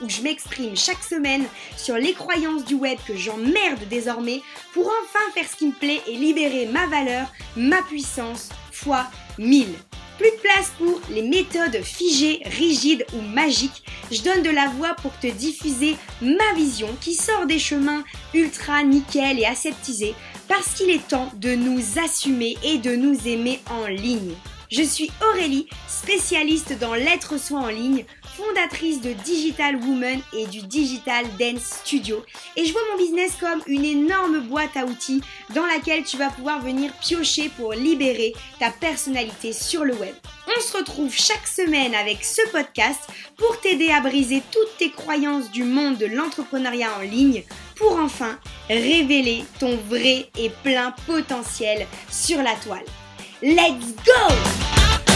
où je m'exprime chaque semaine sur les croyances du web que j'emmerde désormais pour enfin faire ce qui me plaît et libérer ma valeur, ma puissance fois 1000. Plus de place pour les méthodes figées, rigides ou magiques. Je donne de la voix pour te diffuser ma vision qui sort des chemins ultra nickel et aseptisés parce qu'il est temps de nous assumer et de nous aimer en ligne. Je suis Aurélie, spécialiste dans l'être soi en ligne, fondatrice de Digital Woman et du Digital Dance Studio. Et je vois mon business comme une énorme boîte à outils dans laquelle tu vas pouvoir venir piocher pour libérer ta personnalité sur le web. On se retrouve chaque semaine avec ce podcast pour t'aider à briser toutes tes croyances du monde de l'entrepreneuriat en ligne pour enfin révéler ton vrai et plein potentiel sur la toile. Let's go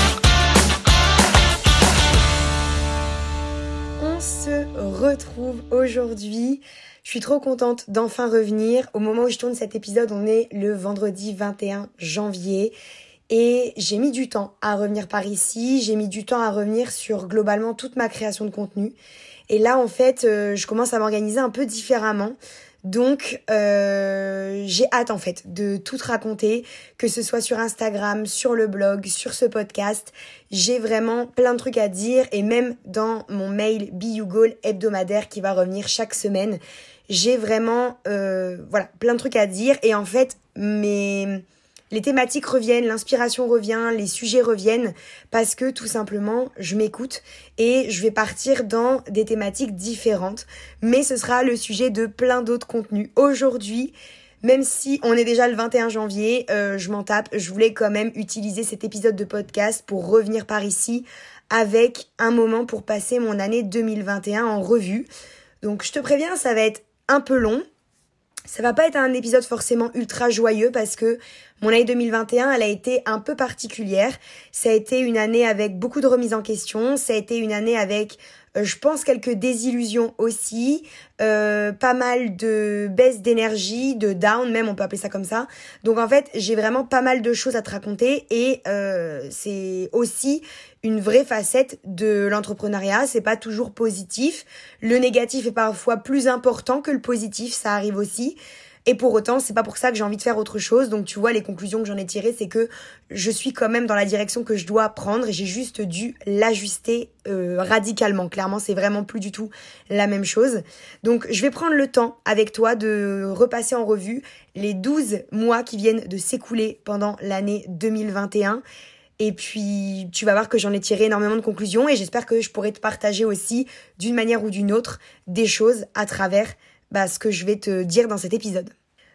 On se retrouve aujourd'hui. Je suis trop contente d'enfin revenir. Au moment où je tourne cet épisode, on est le vendredi 21 janvier. Et j'ai mis du temps à revenir par ici, j'ai mis du temps à revenir sur globalement toute ma création de contenu. Et là, en fait, euh, je commence à m'organiser un peu différemment. Donc euh, j'ai hâte en fait de tout raconter, que ce soit sur Instagram, sur le blog, sur ce podcast. J'ai vraiment plein de trucs à dire et même dans mon mail Be You Goal hebdomadaire qui va revenir chaque semaine, j'ai vraiment euh, voilà plein de trucs à dire et en fait mes les thématiques reviennent, l'inspiration revient, les sujets reviennent parce que tout simplement je m'écoute et je vais partir dans des thématiques différentes. Mais ce sera le sujet de plein d'autres contenus. Aujourd'hui, même si on est déjà le 21 janvier, euh, je m'en tape, je voulais quand même utiliser cet épisode de podcast pour revenir par ici avec un moment pour passer mon année 2021 en revue. Donc je te préviens, ça va être un peu long, ça va pas être un épisode forcément ultra joyeux parce que mon année 2021, elle a été un peu particulière. Ça a été une année avec beaucoup de remises en question. Ça a été une année avec, euh, je pense, quelques désillusions aussi. Euh, pas mal de baisse d'énergie, de down même, on peut appeler ça comme ça. Donc en fait, j'ai vraiment pas mal de choses à te raconter et euh, c'est aussi une vraie facette de l'entrepreneuriat. C'est pas toujours positif. Le négatif est parfois plus important que le positif, ça arrive aussi. Et pour autant, c'est pas pour ça que j'ai envie de faire autre chose. Donc tu vois, les conclusions que j'en ai tirées, c'est que je suis quand même dans la direction que je dois prendre et j'ai juste dû l'ajuster euh, radicalement. Clairement, c'est vraiment plus du tout la même chose. Donc je vais prendre le temps avec toi de repasser en revue les 12 mois qui viennent de s'écouler pendant l'année 2021 et puis, tu vas voir que j'en ai tiré énormément de conclusions et j'espère que je pourrai te partager aussi, d'une manière ou d'une autre, des choses à travers bah, ce que je vais te dire dans cet épisode.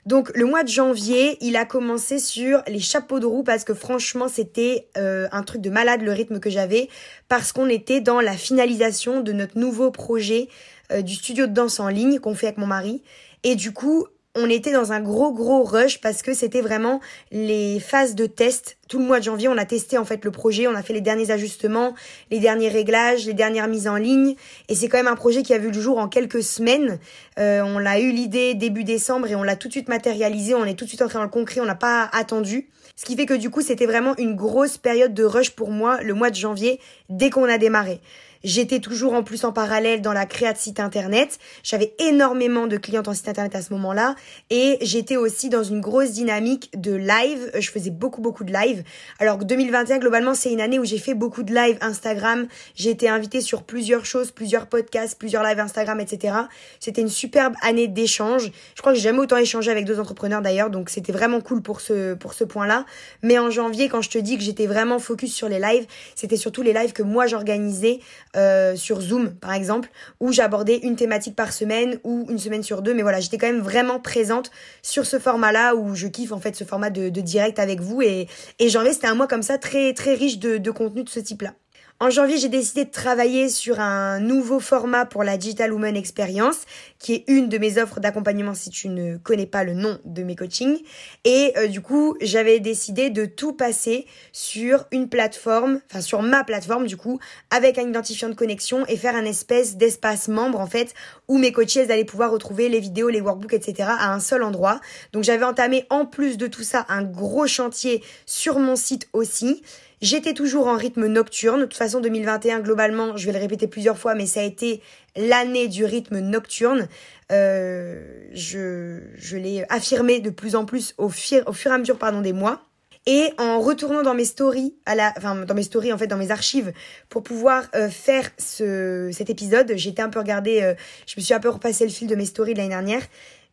Donc le mois de janvier, il a commencé sur les chapeaux de roue parce que franchement c'était euh, un truc de malade le rythme que j'avais parce qu'on était dans la finalisation de notre nouveau projet euh, du studio de danse en ligne qu'on fait avec mon mari et du coup on était dans un gros gros rush parce que c'était vraiment les phases de test. Tout le mois de janvier, on a testé en fait le projet, on a fait les derniers ajustements, les derniers réglages, les dernières mises en ligne. Et c'est quand même un projet qui a vu le jour en quelques semaines. Euh, on l'a eu l'idée début décembre et on l'a tout de suite matérialisé. On est tout de suite entré dans le concret, on n'a pas attendu. Ce qui fait que du coup, c'était vraiment une grosse période de rush pour moi le mois de janvier dès qu'on a démarré. J'étais toujours en plus en parallèle dans la créa de site internet. J'avais énormément de clientes en site internet à ce moment-là. Et j'étais aussi dans une grosse dynamique de live. Je faisais beaucoup, beaucoup de live. Alors que 2021, globalement, c'est une année où j'ai fait beaucoup de live Instagram. J'ai été invitée sur plusieurs choses, plusieurs podcasts, plusieurs lives Instagram, etc. C'était une superbe année d'échange. Je crois que j'ai jamais autant échangé avec deux entrepreneurs d'ailleurs. Donc c'était vraiment cool pour ce, pour ce point-là. Mais en janvier, quand je te dis que j'étais vraiment focus sur les lives, c'était surtout les lives que moi j'organisais euh, sur Zoom par exemple, où j'abordais une thématique par semaine ou une semaine sur deux. Mais voilà, j'étais quand même vraiment présente sur ce format-là où je kiffe en fait ce format de, direct avec vous. Et, et janvier, c'était un mois comme ça très très riche de, de contenu de ce type-là. En janvier, j'ai décidé de travailler sur un nouveau format pour la Digital Woman Experience, qui est une de mes offres d'accompagnement si tu ne connais pas le nom de mes coachings. Et euh, du coup, j'avais décidé de tout passer sur une plateforme, enfin sur ma plateforme du coup, avec un identifiant de connexion et faire un espèce d'espace membre en fait, où mes coachés allaient pouvoir retrouver les vidéos, les workbooks, etc. à un seul endroit. Donc j'avais entamé en plus de tout ça un gros chantier sur mon site aussi. J'étais toujours en rythme nocturne. De toute façon, 2021, globalement, je vais le répéter plusieurs fois, mais ça a été l'année du rythme nocturne. Euh, je je l'ai affirmé de plus en plus au, fur, au fur et à mesure pardon, des mois. Et en retournant dans mes stories, à la, enfin dans mes stories en fait, dans mes archives, pour pouvoir euh, faire ce, cet épisode, j'étais un peu regardé, euh, je me suis un peu repassé le fil de mes stories de l'année dernière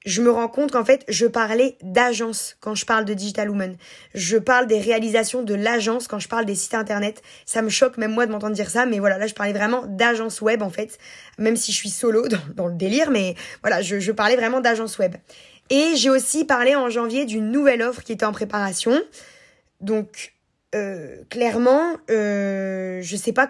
je me rends compte qu'en fait, je parlais d'agence quand je parle de Digital Woman. Je parle des réalisations de l'agence quand je parle des sites internet. Ça me choque même moi de m'entendre dire ça, mais voilà, là je parlais vraiment d'agence web en fait, même si je suis solo dans, le délire, mais voilà, je, parlais vraiment d'agence web. Et j'ai aussi parlé en janvier d'une nouvelle offre qui était en préparation. Donc euh, clairement, euh, je sais sais pas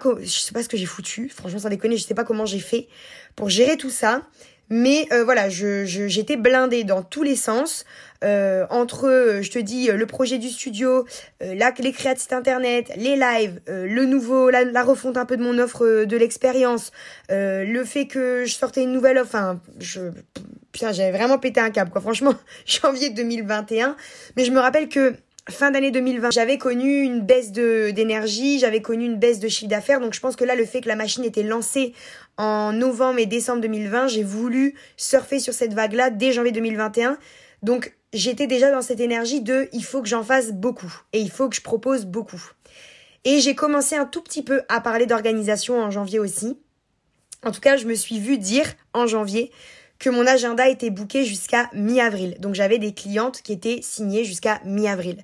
ce que j'ai foutu. Franchement, sans déconner, je sais pas comment j'ai fait pour gérer tout ça. Mais euh, voilà, je, j'étais blindée dans tous les sens. Euh, entre, euh, je te dis, le projet du studio, la, les créas de site internet, les lives, le nouveau, la, la, refonte un peu de mon offre de l'expérience, le fait que je sortais une nouvelle offre, enfin, je, putain, j'avais vraiment pété un câble, quoi. Franchement, janvier 2021. Mais je me rappelle que fin d'année 2020, j'avais connu une baisse d'énergie, j'avais connu une baisse de chiffre d'affaires. Donc je pense que là, le fait que la machine était lancée en novembre et décembre 2020, j'ai voulu surfer sur cette vague-là dès janvier 2021. Donc j'étais déjà dans cette énergie de il faut que j'en fasse beaucoup et il faut que je propose beaucoup. Et j'ai commencé un tout petit peu à parler d'organisation en janvier aussi. En tout cas, je me suis vue dire en janvier que mon agenda était booké jusqu'à mi-avril. Donc j'avais des clientes qui étaient signées jusqu'à mi-avril.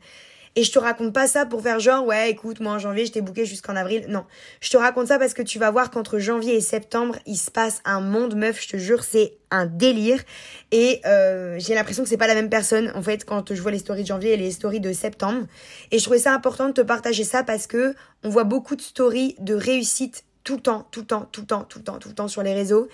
Et je te raconte pas ça pour faire genre, ouais, écoute, moi en janvier, j'étais booké jusqu'en avril. Non. Je te raconte ça parce que tu vas voir qu'entre janvier et septembre, il se passe un monde meuf, je te jure, c'est un délire. Et euh, j'ai l'impression que c'est pas la même personne, en fait, quand je vois les stories de janvier et les stories de septembre. Et je trouvais ça important de te partager ça parce que on voit beaucoup de stories de réussite tout le temps, tout le temps, tout le temps, tout le temps, tout le temps sur les réseaux.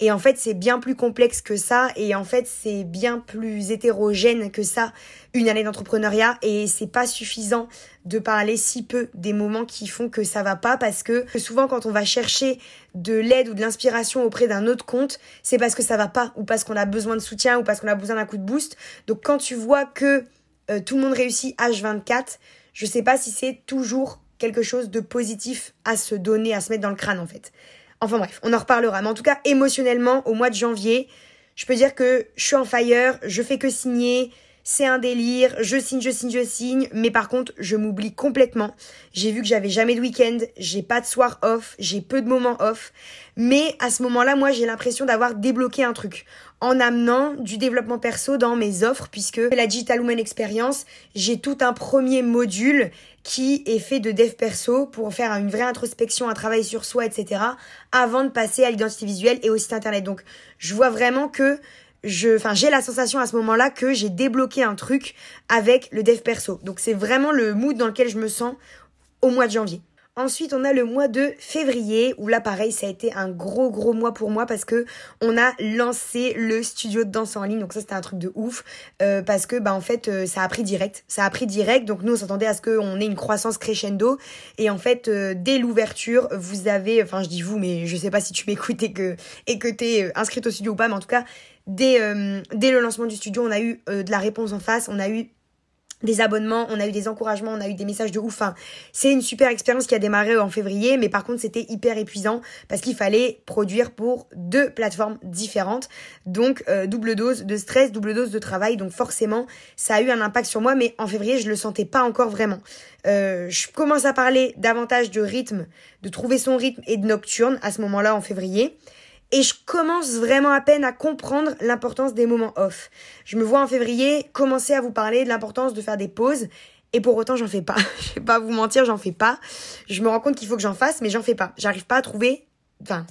Et en fait, c'est bien plus complexe que ça. Et en fait, c'est bien plus hétérogène que ça, une année d'entrepreneuriat. Et c'est pas suffisant de parler si peu des moments qui font que ça va pas parce que souvent, quand on va chercher de l'aide ou de l'inspiration auprès d'un autre compte, c'est parce que ça va pas ou parce qu'on a besoin de soutien ou parce qu'on a besoin d'un coup de boost. Donc, quand tu vois que euh, tout le monde réussit H24, je sais pas si c'est toujours quelque chose de positif à se donner, à se mettre dans le crâne en fait. Enfin bref, on en reparlera. Mais en tout cas, émotionnellement, au mois de janvier, je peux dire que je suis en fire, je fais que signer, c'est un délire, je signe, je signe, je signe, mais par contre, je m'oublie complètement. J'ai vu que j'avais jamais de week-end, j'ai pas de soir off, j'ai peu de moments off, mais à ce moment-là, moi, j'ai l'impression d'avoir débloqué un truc en amenant du développement perso dans mes offres puisque la Digital Woman Experience, j'ai tout un premier module qui est fait de dev perso pour faire une vraie introspection, un travail sur soi, etc. avant de passer à l'identité visuelle et au site internet. Donc, je vois vraiment que je, enfin, j'ai la sensation à ce moment-là que j'ai débloqué un truc avec le dev perso. Donc, c'est vraiment le mood dans lequel je me sens au mois de janvier. Ensuite, on a le mois de février où là, pareil, ça a été un gros gros mois pour moi parce que on a lancé le studio de danse en ligne. Donc ça, c'était un truc de ouf euh, parce que bah en fait, euh, ça a pris direct. Ça a pris direct. Donc nous, on s'attendait à ce qu'on ait une croissance crescendo. Et en fait, euh, dès l'ouverture, vous avez, enfin, je dis vous, mais je sais pas si tu m'écoutes et que et que t'es inscrite au studio ou pas, mais en tout cas, dès dès le lancement du studio, on a eu de la réponse en face. On a eu des abonnements, on a eu des encouragements, on a eu des messages de ouf. Enfin, c'est une super expérience qui a démarré en février, mais par contre c'était hyper épuisant parce qu'il fallait produire pour deux plateformes différentes. Donc euh, double dose de stress, double dose de travail. Donc forcément, ça a eu un impact sur moi, mais en février je le sentais pas encore vraiment. Euh, je commence à parler davantage de rythme, de trouver son rythme et de nocturne à ce moment-là en février. Et je commence vraiment à peine à comprendre l'importance des moments off. Je me vois en février commencer à vous parler de l'importance de faire des pauses. Et pour autant, j'en fais pas. je vais pas vous mentir, j'en fais pas. Je me rends compte qu'il faut que j'en fasse, mais j'en fais pas. J'arrive pas à trouver, enfin,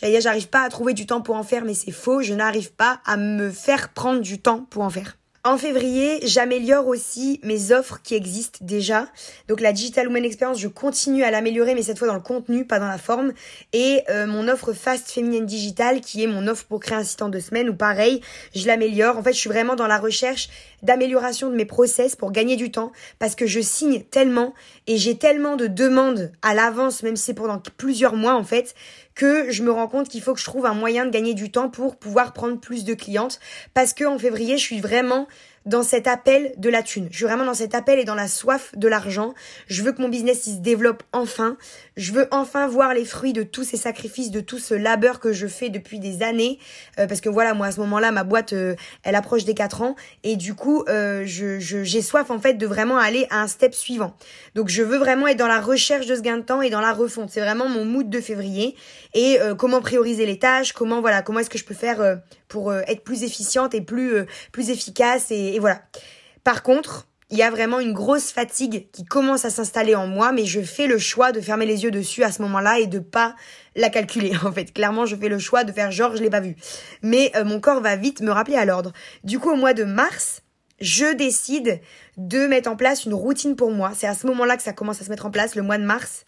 j'arrive pas à trouver du temps pour en faire, mais c'est faux. Je n'arrive pas à me faire prendre du temps pour en faire. En février, j'améliore aussi mes offres qui existent déjà. Donc la Digital Woman Experience, je continue à l'améliorer, mais cette fois dans le contenu, pas dans la forme. Et euh, mon offre Fast Féminine Digital, qui est mon offre pour créer un site en deux semaines, ou pareil, je l'améliore. En fait, je suis vraiment dans la recherche d'amélioration de mes process pour gagner du temps, parce que je signe tellement et j'ai tellement de demandes à l'avance, même si c'est pendant plusieurs mois en fait, que je me rends compte qu'il faut que je trouve un moyen de gagner du temps pour pouvoir prendre plus de clientes. Parce que en février, je suis vraiment dans cet appel de la thune. Je suis vraiment dans cet appel et dans la soif de l'argent. Je veux que mon business se développe enfin. Je veux enfin voir les fruits de tous ces sacrifices, de tout ce labeur que je fais depuis des années. Euh, parce que voilà, moi à ce moment-là, ma boîte, euh, elle approche des 4 ans. Et du coup, euh, j'ai soif en fait de vraiment aller à un step suivant. Donc je veux vraiment être dans la recherche de ce gain de temps et dans la refonte. C'est vraiment mon mood de février. Et comment prioriser les tâches, comment voilà, comment est-ce que je peux faire pour être plus efficiente et plus, plus efficace et et voilà. Par contre, il y a vraiment une grosse fatigue qui commence à s'installer en moi, mais je fais le choix de fermer les yeux dessus à ce moment-là et de pas la calculer. En fait, clairement, je fais le choix de faire genre je l'ai pas vu. Mais euh, mon corps va vite me rappeler à l'ordre. Du coup, au mois de mars, je décide de mettre en place une routine pour moi. C'est à ce moment-là que ça commence à se mettre en place, le mois de mars.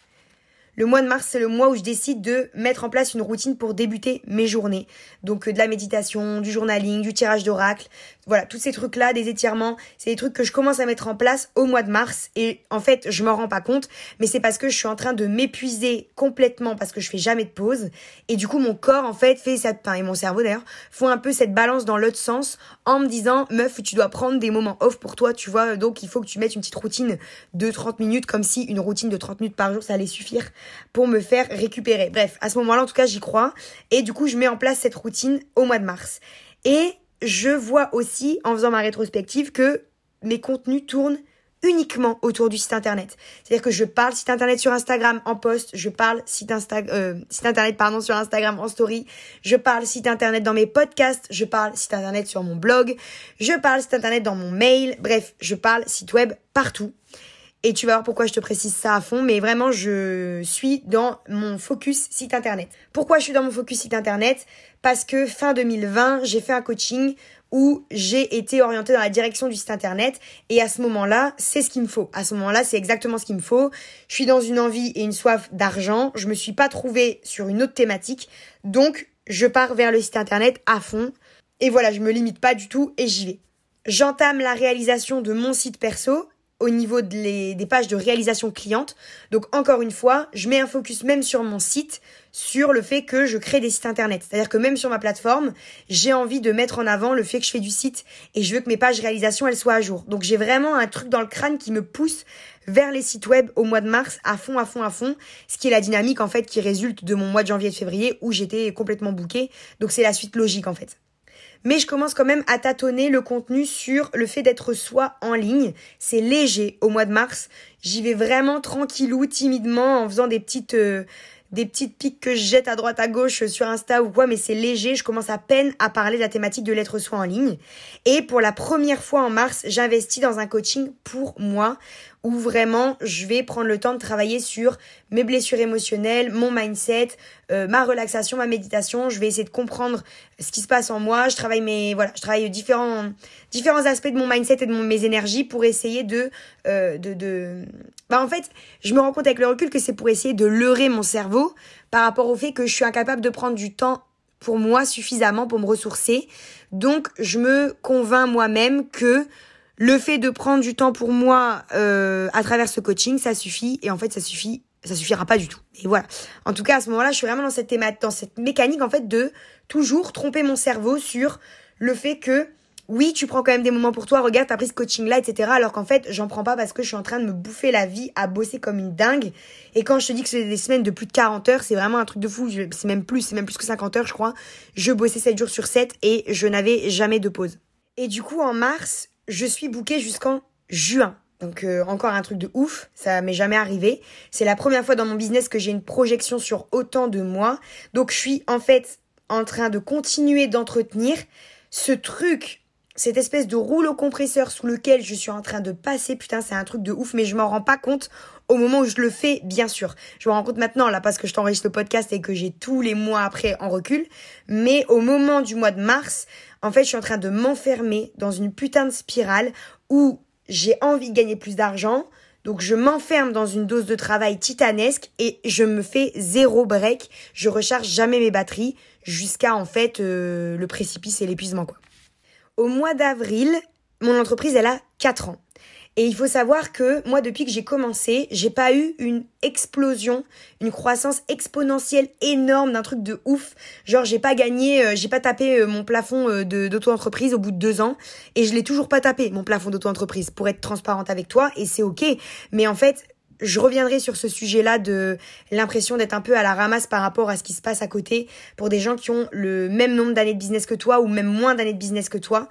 Le mois de mars, c'est le mois où je décide de mettre en place une routine pour débuter mes journées. Donc euh, de la méditation, du journaling, du tirage d'oracle, voilà, tous ces trucs-là, des étirements, c'est des trucs que je commence à mettre en place au mois de mars et en fait, je m'en rends pas compte, mais c'est parce que je suis en train de m'épuiser complètement parce que je fais jamais de pause et du coup mon corps en fait fait cette enfin, et mon cerveau d'ailleurs font un peu cette balance dans l'autre sens en me disant meuf, tu dois prendre des moments off pour toi, tu vois, donc il faut que tu mettes une petite routine de 30 minutes comme si une routine de 30 minutes par jour ça allait suffire pour me faire récupérer. Bref, à ce moment-là, en tout cas, j'y crois. Et du coup, je mets en place cette routine au mois de mars. Et je vois aussi, en faisant ma rétrospective, que mes contenus tournent uniquement autour du site internet. C'est-à-dire que je parle site internet sur Instagram en post, je parle site, Insta euh, site internet pardon sur Instagram en story, je parle site internet dans mes podcasts, je parle site internet sur mon blog, je parle site internet dans mon mail, bref, je parle site web partout. Et tu vas voir pourquoi je te précise ça à fond, mais vraiment je suis dans mon focus site internet. Pourquoi je suis dans mon focus site internet? Parce que fin 2020, j'ai fait un coaching où j'ai été orientée dans la direction du site internet et à ce moment-là, c'est ce qu'il me faut. À ce moment-là, c'est exactement ce qu'il me faut. Je suis dans une envie et une soif d'argent, je me suis pas trouvée sur une autre thématique, donc je pars vers le site internet à fond et voilà, je me limite pas du tout et j'y vais. J'entame la réalisation de mon site perso au niveau des pages de réalisation cliente. Donc encore une fois, je mets un focus même sur mon site sur le fait que je crée des sites internet. C'est-à-dire que même sur ma plateforme, j'ai envie de mettre en avant le fait que je fais du site et je veux que mes pages réalisation elles soient à jour. Donc j'ai vraiment un truc dans le crâne qui me pousse vers les sites web au mois de mars à fond, à fond, à fond, ce qui est la dynamique en fait qui résulte de mon mois de janvier et de février où j'étais complètement bouquée. Donc c'est la suite logique en fait mais je commence quand même à tâtonner le contenu sur le fait d'être soi en ligne. C'est léger au mois de mars. J'y vais vraiment tranquillou, timidement, en faisant des petites, euh, des petites piques que je jette à droite à gauche sur Insta ou quoi, mais c'est léger. Je commence à peine à parler de la thématique de l'être soi en ligne. Et pour la première fois en mars, j'investis dans un coaching pour moi où vraiment je vais prendre le temps de travailler sur mes blessures émotionnelles, mon mindset, euh, ma relaxation, ma méditation. Je vais essayer de comprendre ce qui se passe en moi. Je travaille mes voilà, je travaille différents différents aspects de mon mindset et de mes énergies pour essayer de euh, de de bah en fait, je me rends compte avec le recul que c'est pour essayer de leurrer mon cerveau par rapport au fait que je suis incapable de prendre du temps pour moi suffisamment pour me ressourcer. Donc je me convainc moi-même que le fait de prendre du temps pour moi euh, à travers ce coaching, ça suffit. Et en fait, ça suffit, ça suffira pas du tout. Et voilà. En tout cas, à ce moment-là, je suis vraiment dans cette cette mécanique en fait de toujours tromper mon cerveau sur le fait que oui, tu prends quand même des moments pour toi, regarde, t'as pris ce coaching-là, etc. Alors qu'en fait, j'en prends pas parce que je suis en train de me bouffer la vie à bosser comme une dingue. Et quand je te dis que c'est des semaines de plus de 40 heures, c'est vraiment un truc de fou. C'est même plus, c'est même plus que 50 heures, je crois. Je bossais 7 jours sur 7 et je n'avais jamais de pause. Et du coup, en mars, je suis bookée jusqu'en juin. Donc euh, encore un truc de ouf, ça m'est jamais arrivé. C'est la première fois dans mon business que j'ai une projection sur autant de mois. Donc je suis en fait en train de continuer d'entretenir ce truc, cette espèce de rouleau compresseur sous lequel je suis en train de passer. Putain, c'est un truc de ouf, mais je m'en rends pas compte au moment où je le fais, bien sûr. Je me rends compte maintenant, là, parce que je t'enregistre le podcast et que j'ai tous les mois après en recul. Mais au moment du mois de mars, en fait, je suis en train de m'enfermer dans une putain de spirale où j'ai envie de gagner plus d'argent. Donc je m'enferme dans une dose de travail titanesque et je me fais zéro break. Je recharge jamais mes batteries jusqu'à en fait euh, le précipice et l'épuisement quoi. Au mois d'avril, mon entreprise elle a 4 ans. Et il faut savoir que moi, depuis que j'ai commencé, j'ai pas eu une explosion, une croissance exponentielle énorme d'un truc de ouf. Genre, j'ai pas gagné, euh, j'ai pas tapé euh, mon plafond euh, d'auto-entreprise au bout de deux ans. Et je l'ai toujours pas tapé, mon plafond d'auto-entreprise, pour être transparente avec toi. Et c'est ok. Mais en fait, je reviendrai sur ce sujet-là de l'impression d'être un peu à la ramasse par rapport à ce qui se passe à côté pour des gens qui ont le même nombre d'années de business que toi ou même moins d'années de business que toi.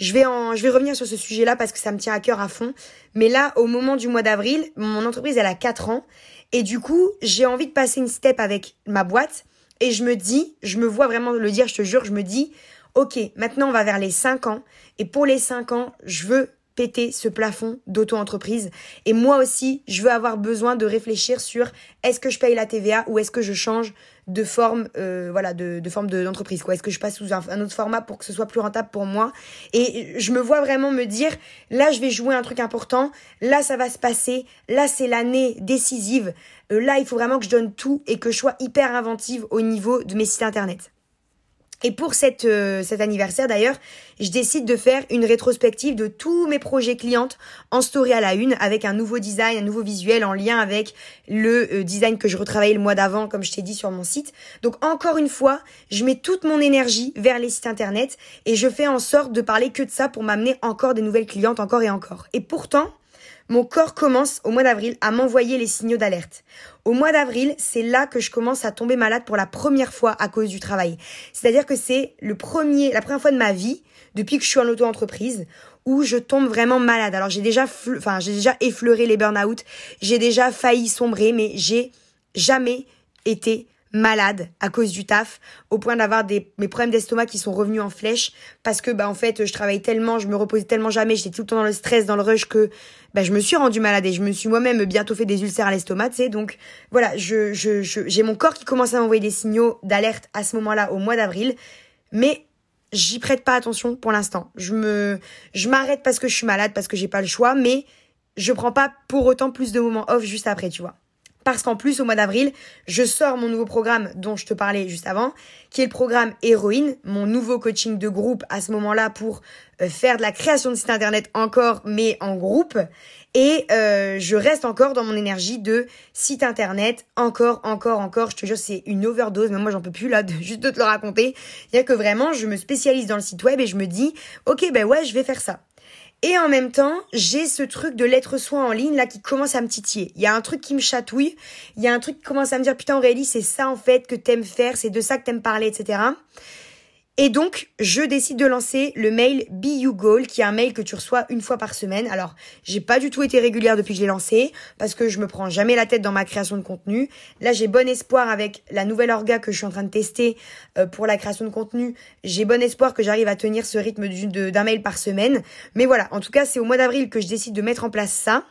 Je vais, je vais revenir sur ce sujet-là parce que ça me tient à cœur à fond. Mais là, au moment du mois d'avril, mon entreprise, elle a 4 ans. Et du coup, j'ai envie de passer une step avec ma boîte. Et je me dis, je me vois vraiment le dire, je te jure, je me dis, ok, maintenant on va vers les 5 ans. Et pour les 5 ans, je veux péter ce plafond d'auto-entreprise. Et moi aussi, je veux avoir besoin de réfléchir sur est-ce que je paye la TVA ou est-ce que je change de forme, euh, voilà, de, forme d'entreprise. quoi. Est-ce que je passe sous un, autre format pour que ce soit plus rentable pour moi? Et je me vois vraiment me dire, là, je vais jouer un truc important. Là, ça va se passer. Là, c'est l'année décisive. Euh, là, il faut vraiment que je donne tout et que je sois hyper inventive au niveau de mes sites internet. Et pour cette, euh, cet anniversaire d'ailleurs, je décide de faire une rétrospective de tous mes projets clientes en story à la une avec un nouveau design, un nouveau visuel en lien avec le euh, design que je retravaillais le mois d'avant comme je t'ai dit sur mon site. Donc encore une fois, je mets toute mon énergie vers les sites internet et je fais en sorte de parler que de ça pour m'amener encore des nouvelles clientes encore et encore. Et pourtant, mon corps commence au mois d'avril à m'envoyer les signaux d'alerte. Au mois d'avril, c'est là que je commence à tomber malade pour la première fois à cause du travail. C'est-à-dire que c'est le premier, la première fois de ma vie, depuis que je suis en auto-entreprise, où je tombe vraiment malade. Alors j'ai déjà, enfin j'ai déjà effleuré les burn-out, j'ai déjà failli sombrer, mais j'ai jamais été malade à cause du taf au point d'avoir des mes problèmes d'estomac qui sont revenus en flèche parce que bah en fait je travaillais tellement je me reposais tellement jamais j'étais tout le temps dans le stress dans le rush que bah je me suis rendue malade et je me suis moi-même bientôt fait des ulcères à l'estomac tu sais. Donc voilà je je j'ai mon corps qui commence à m'envoyer des signaux d'alerte à ce moment-là au mois d'avril mais j'y prête pas attention pour l'instant. Je me je m'arrête parce que je suis malade parce que j'ai pas le choix mais je prends pas pour autant plus de moments off juste après tu vois parce qu'en plus, au mois d'avril, je sors mon nouveau programme dont je te parlais juste avant, qui est le programme Héroïne, mon nouveau coaching de groupe à ce moment-là pour euh, faire de la création de site internet encore, mais en groupe. Et euh, je reste encore dans mon énergie de site internet, encore, encore, encore. Je te jure, c'est une overdose, mais moi j'en peux plus là, juste de te le raconter. Il y a que vraiment, je me spécialise dans le site web et je me dis, ok, ben ouais, je vais faire ça. Et en même temps, j'ai ce truc de l'être soin en ligne là qui commence à me titiller. Il y a un truc qui me chatouille, il y a un truc qui commence à me dire putain Aurélie, c'est ça en fait que t'aimes faire, c'est de ça que t'aimes parler, etc. Et donc, je décide de lancer le mail Be You Goal, qui est un mail que tu reçois une fois par semaine. Alors, j'ai pas du tout été régulière depuis que je l'ai lancé, parce que je me prends jamais la tête dans ma création de contenu. Là, j'ai bon espoir avec la nouvelle orga que je suis en train de tester euh, pour la création de contenu. J'ai bon espoir que j'arrive à tenir ce rythme d'un mail par semaine. Mais voilà, en tout cas, c'est au mois d'avril que je décide de mettre en place ça.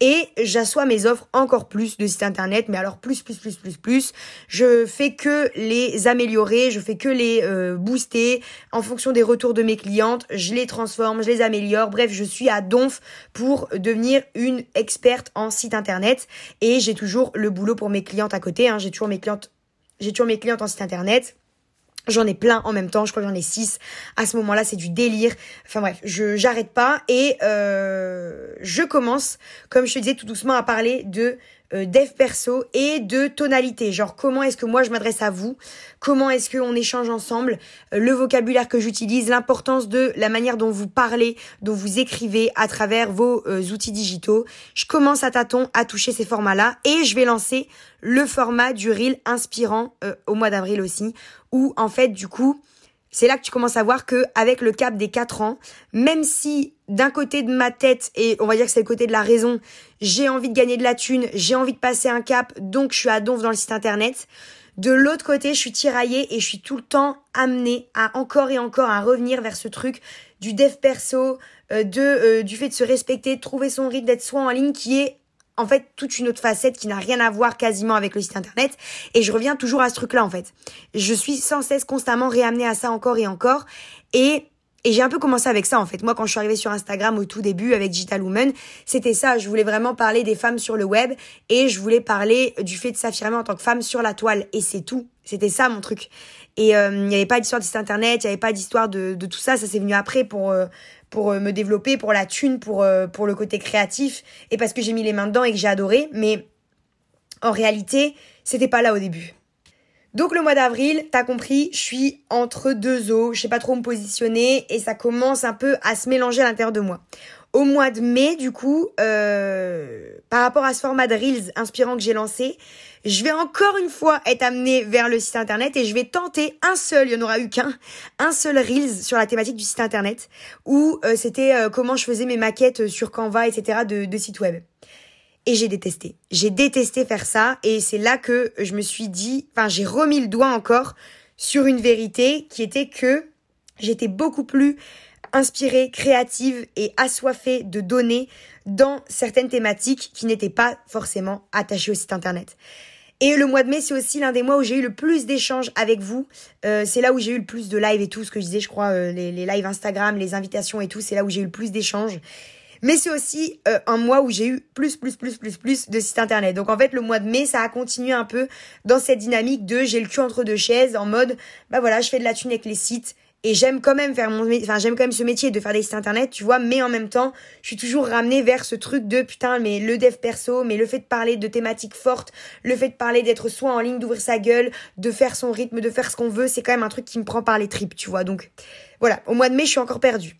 Et j'assois mes offres encore plus de sites internet, mais alors plus, plus, plus, plus, plus. Je fais que les améliorer, je fais que les euh, booster en fonction des retours de mes clientes. Je les transforme, je les améliore. Bref, je suis à donf pour devenir une experte en site internet. Et j'ai toujours le boulot pour mes clientes à côté. Hein. J'ai toujours mes clientes, j'ai toujours mes clientes en site internet. J'en ai plein en même temps, je crois que j'en ai six. À ce moment-là, c'est du délire. Enfin bref, je j'arrête pas et euh, je commence, comme je te disais tout doucement, à parler de euh, dev perso et de tonalité. Genre comment est-ce que moi je m'adresse à vous, comment est-ce qu'on échange ensemble, euh, le vocabulaire que j'utilise, l'importance de la manière dont vous parlez, dont vous écrivez à travers vos euh, outils digitaux. Je commence à tâton à toucher ces formats-là et je vais lancer le format du reel inspirant au mois d'avril aussi, où en fait du coup c'est là que tu commences à voir que avec le cap des 4 ans, même si d'un côté de ma tête, et on va dire que c'est le côté de la raison, j'ai envie de gagner de la thune, j'ai envie de passer un cap, donc je suis à donf dans le site internet. De l'autre côté, je suis tiraillée et je suis tout le temps amenée à encore et encore à revenir vers ce truc du dev perso, euh, de euh, du fait de se respecter, de trouver son rythme, d'être soi en ligne, qui est en fait toute une autre facette qui n'a rien à voir quasiment avec le site internet et je reviens toujours à ce truc là en fait je suis sans cesse constamment réamenée à ça encore et encore et Et j'ai un peu commencé avec ça en fait. Moi quand je suis arrivée sur Instagram au tout début avec Digital Woman, c'était ça, je voulais vraiment parler des femmes sur le web et je voulais parler du fait de s'affirmer en tant que femme sur la toile et c'est tout. C'était ça mon truc. Et euh, il n'y avait pas d'histoire de site internet, il n'y avait pas d'histoire de, de, tout ça, ça s'est venu après pour euh, pour euh, me développer, pour la thune, pour pour le côté créatif et parce que j'ai mis les mains dedans et que j'ai adoré, mais en réalité, c'était pas là au début. Donc le mois d'avril, t'as compris, je suis entre deux eaux, je sais pas trop me positionner et ça commence un peu à se mélanger à l'intérieur de moi. Au mois de mai, du coup, euh, par rapport à ce format de Reels inspirant que j'ai lancé, je vais encore une fois être amenée vers le site internet et je vais tenter un seul, il n'y en aura eu qu'un, un seul Reels sur la thématique du site internet où euh, c'était euh, comment je faisais mes maquettes sur Canva, etc. de, de site web. Et j'ai détesté. J'ai détesté faire ça et c'est là que je me suis dit, enfin j'ai remis le doigt encore sur une vérité qui était que j'étais beaucoup plus inspirée, créative et assoiffée de données dans certaines thématiques qui n'étaient pas forcément attachées au site internet. Et le mois de mai, c'est aussi l'un des mois où j'ai eu le plus d'échanges avec vous. Euh, c'est là où j'ai eu le plus de lives et tout, ce que je disais, je crois, euh, les, les lives Instagram, les invitations et tout, c'est là où j'ai eu le plus d'échanges. Mais c'est aussi euh, un mois où j'ai eu plus, plus, plus, plus, plus de sites internet. Donc en fait, le mois de mai, ça a continué un peu dans cette dynamique de j'ai le cul entre deux chaises, en mode, bah voilà, je fais de la thune avec les sites. Et j'aime quand même faire mon, enfin j'aime quand même ce métier de faire des sites internet, tu vois, mais en même temps, je suis toujours ramenée vers ce truc de putain, mais le dev perso, mais le fait de parler de thématiques fortes, le fait de parler d'être soit en ligne, d'ouvrir sa gueule, de faire son rythme, de faire ce qu'on veut, c'est quand même un truc qui me prend par les tripes, tu vois. Donc voilà, au mois de mai, je suis encore perdue.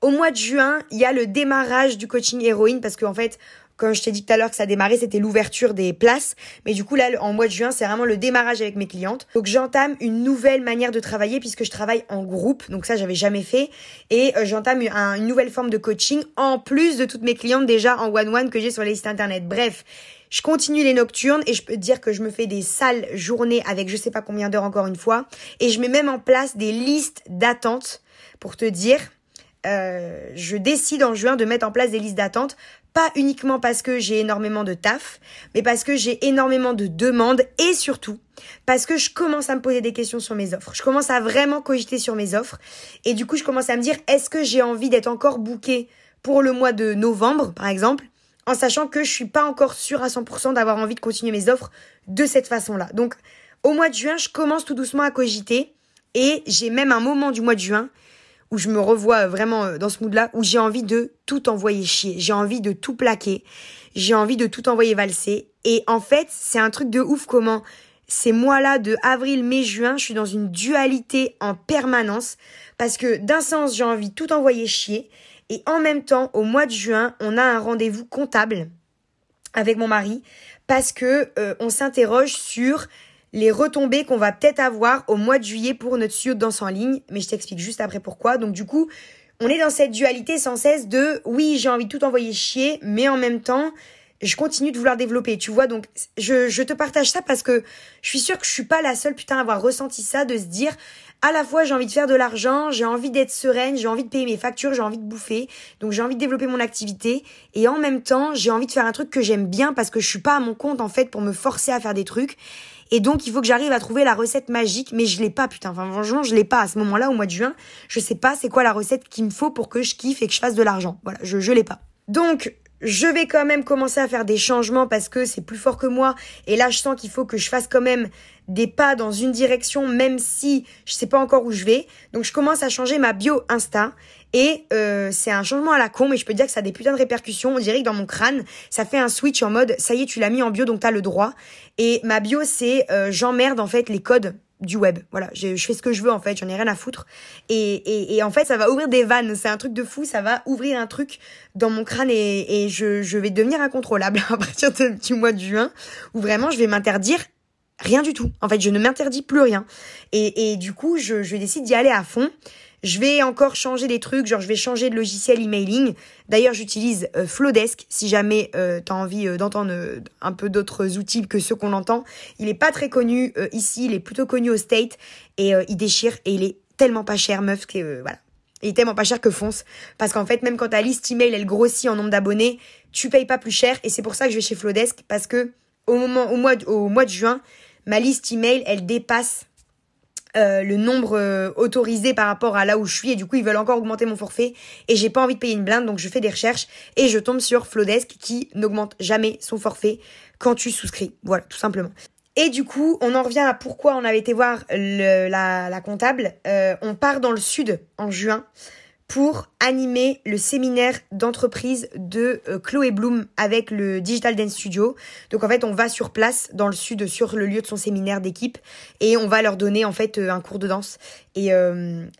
Au mois de juin, il y a le démarrage du coaching héroïne parce qu'en fait, quand je t'ai dit tout à l'heure que ça démarrait, c'était l'ouverture des places. Mais du coup, là, en mois de juin, c'est vraiment le démarrage avec mes clientes. Donc, j'entame une nouvelle manière de travailler puisque je travaille en groupe. Donc, ça, j'avais jamais fait. Et euh, j'entame une nouvelle forme de coaching en plus de toutes mes clientes déjà en one-one que j'ai sur les sites internet. Bref. Je continue les nocturnes et je peux te dire que je me fais des sales journées avec je sais pas combien d'heures encore une fois. Et je mets même en place des listes d'attente pour te dire euh, je décide en juin de mettre en place des listes d'attente, pas uniquement parce que j'ai énormément de taf, mais parce que j'ai énormément de demandes et surtout parce que je commence à me poser des questions sur mes offres. Je commence à vraiment cogiter sur mes offres et du coup je commence à me dire est-ce que j'ai envie d'être encore booké pour le mois de novembre par exemple en sachant que je suis pas encore sûre à 100% d'avoir envie de continuer mes offres de cette façon-là. Donc au mois de juin, je commence tout doucement à cogiter et j'ai même un moment du mois de juin où je me revois vraiment euh, dans ce mood-là, où j'ai envie de tout envoyer chier, j'ai envie de tout plaquer, j'ai envie de tout envoyer valser. Et en fait, c'est un truc de ouf comment ces mois-là de avril, mai, juin, je suis dans une dualité en permanence. Parce que d'un sens, j'ai envie de tout envoyer chier. Et en même temps, au mois de juin, on a un rendez-vous comptable avec mon mari parce que euh, on s'interroge sur les retombées qu'on va peut-être avoir au mois de juillet pour notre studio de danse en ligne, mais je t'explique juste après pourquoi. Donc du coup, on est dans cette dualité sans cesse de oui, j'ai envie de tout envoyer chier, mais en même temps, je continue de vouloir développer, tu vois. Donc je, je te partage ça parce que je suis sûre que je suis pas la seule putain à avoir ressenti ça, de se dire à la fois j'ai envie de faire de l'argent, j'ai envie d'être sereine, j'ai envie de payer mes factures, j'ai envie de bouffer, donc j'ai envie de développer mon activité et en même temps j'ai envie de faire un truc que j'aime bien parce que je suis pas à mon compte en fait pour me forcer à faire des trucs et donc, il faut que j'arrive à trouver la recette magique, mais je l'ai pas, putain. Enfin, franchement, je l'ai pas à ce moment-là, au mois de juin. Je sais pas c'est quoi la recette qu'il me faut pour que je kiffe et que je fasse de l'argent. Voilà, je, je l'ai pas. Donc, je vais quand même commencer à faire des changements parce que c'est plus fort que moi. Et là, je sens qu'il faut que je fasse quand même des pas dans une direction, même si je sais pas encore où je vais. Donc, je commence à changer ma bio Insta. Et euh, c'est un changement à la con, mais je peux dire que ça a des putains de répercussions. On dirait que dans mon crâne, ça fait un switch en mode, ça y est, tu l'as mis en bio, donc t'as le droit. Et ma bio, c'est euh, j'emmerde en fait les codes du web. Voilà, je, fais ce que je veux en fait, j'en ai rien à foutre. Et, et, et, en fait, ça va ouvrir des vannes, c'est un truc de fou, ça va ouvrir un truc dans mon crâne et, et je, je vais devenir incontrôlable à partir du mois de juin, où vraiment je vais m'interdire rien du tout. En fait, je ne m'interdis plus rien. Et, et du coup, je, je décide d'y aller à fond. Je vais encore changer des trucs, genre je vais changer de logiciel emailing. D'ailleurs, j'utilise euh, Flowdesk si jamais euh, envie euh, d'entendre euh, un peu d'autres outils que ceux qu'on entend. Il est pas très connu ici, il est plutôt connu au State et il déchire et il est tellement pas cher, meuf, que voilà. Il est tellement pas cher que fonce. Parce qu'en fait, même quand ta liste email, elle grossit en nombre d'abonnés, tu payes pas plus cher. Et c'est pour ça que je vais chez Flowdesk. Parce que au moment, au mois, au mois de juin, ma liste email, elle dépasse euh, le nombre euh, autorisé par rapport à là où je suis et du coup ils veulent encore augmenter mon forfait et j'ai pas envie de payer une blinde donc je fais des recherches et je tombe sur Flodesk qui n'augmente jamais son forfait quand tu souscris. Voilà, tout simplement. Et du coup, on en revient à pourquoi on avait été voir la, comptable. Euh, on part dans le sud en juin pour animer le séminaire d'entreprise de euh, Chloé Bloom avec le Digital Dance Studio. Donc en fait, on va sur place dans le sud sur le lieu de son séminaire d'équipe et on va leur donner en fait euh, un cours de danse. Et,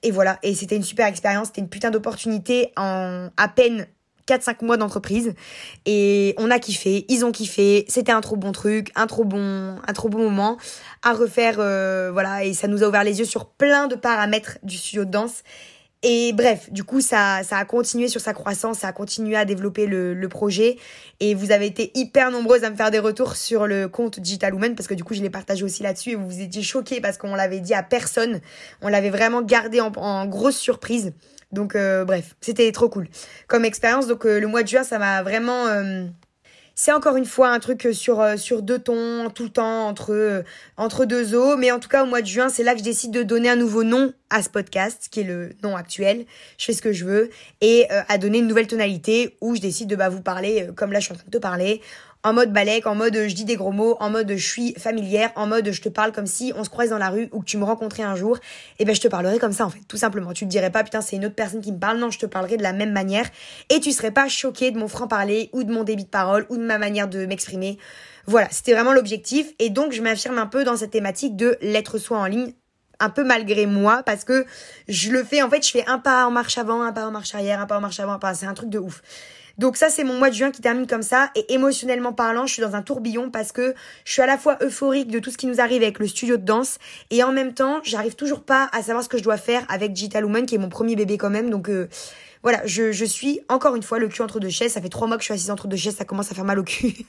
et voilà, et c'était une super expérience, c'était une putain d'opportunité en à peine 4-5 mois d'entreprise et on a kiffé, ils ont kiffé, c'était un trop bon truc, un trop bon, un trop bon moment à refaire, euh, voilà, et ça nous a ouvert les yeux sur plein de paramètres du studio de danse. Et bref, du coup, ça, ça a continué sur sa croissance, ça a continué à développer le, le projet. Et vous avez été hyper nombreuses à me faire des retours sur le compte Digital Woman parce que du coup, je l'ai partagé aussi là-dessus et vous vous étiez choqués parce qu'on l'avait dit à personne. On l'avait vraiment gardé en, en grosse surprise. Donc euh, bref, c'était trop cool comme expérience. Donc euh, le mois de juin, ça m'a vraiment... Euh, c'est encore une fois un truc sur, sur deux tons, tout le temps, entre, entre deux eaux. Mais en tout cas, au mois de juin, c'est là que je décide de donner un nouveau nom à ce podcast, qui est le nom actuel. Je fais ce que je veux. Et à donner une nouvelle tonalité où je décide de bah, vous parler, comme là je suis en train de te parler, en mode balèque, en mode je dis des gros mots, en mode je suis familière, en mode je te parle comme si on se croise dans la rue ou que tu me rencontrais un jour, et ben je te parlerai comme ça en fait, tout simplement. Tu te dirais pas putain c'est une autre personne qui me parle, non je te parlerai de la même manière. Et tu serais pas choqué de mon franc parler ou de mon débit de parole ou de ma manière de m'exprimer. Voilà, c'était vraiment l'objectif. Et donc je m'affirme un peu dans cette thématique de l'être soi en ligne un peu malgré moi parce que je le fais en fait je fais un pas en marche avant un pas en marche arrière un pas en marche avant c'est un truc de ouf donc ça, c'est mon mois de juin qui termine comme ça. Et émotionnellement parlant, je suis dans un tourbillon parce que je suis à la fois euphorique de tout ce qui nous arrive avec le studio de danse et en même temps, j'arrive toujours pas à savoir ce que je dois faire avec Digital Woman, qui est mon premier bébé quand même. Donc euh, voilà, je, je suis encore une fois le cul entre deux chaises. Ça fait trois mois que je suis assise entre deux chaises, ça commence à faire mal au cul.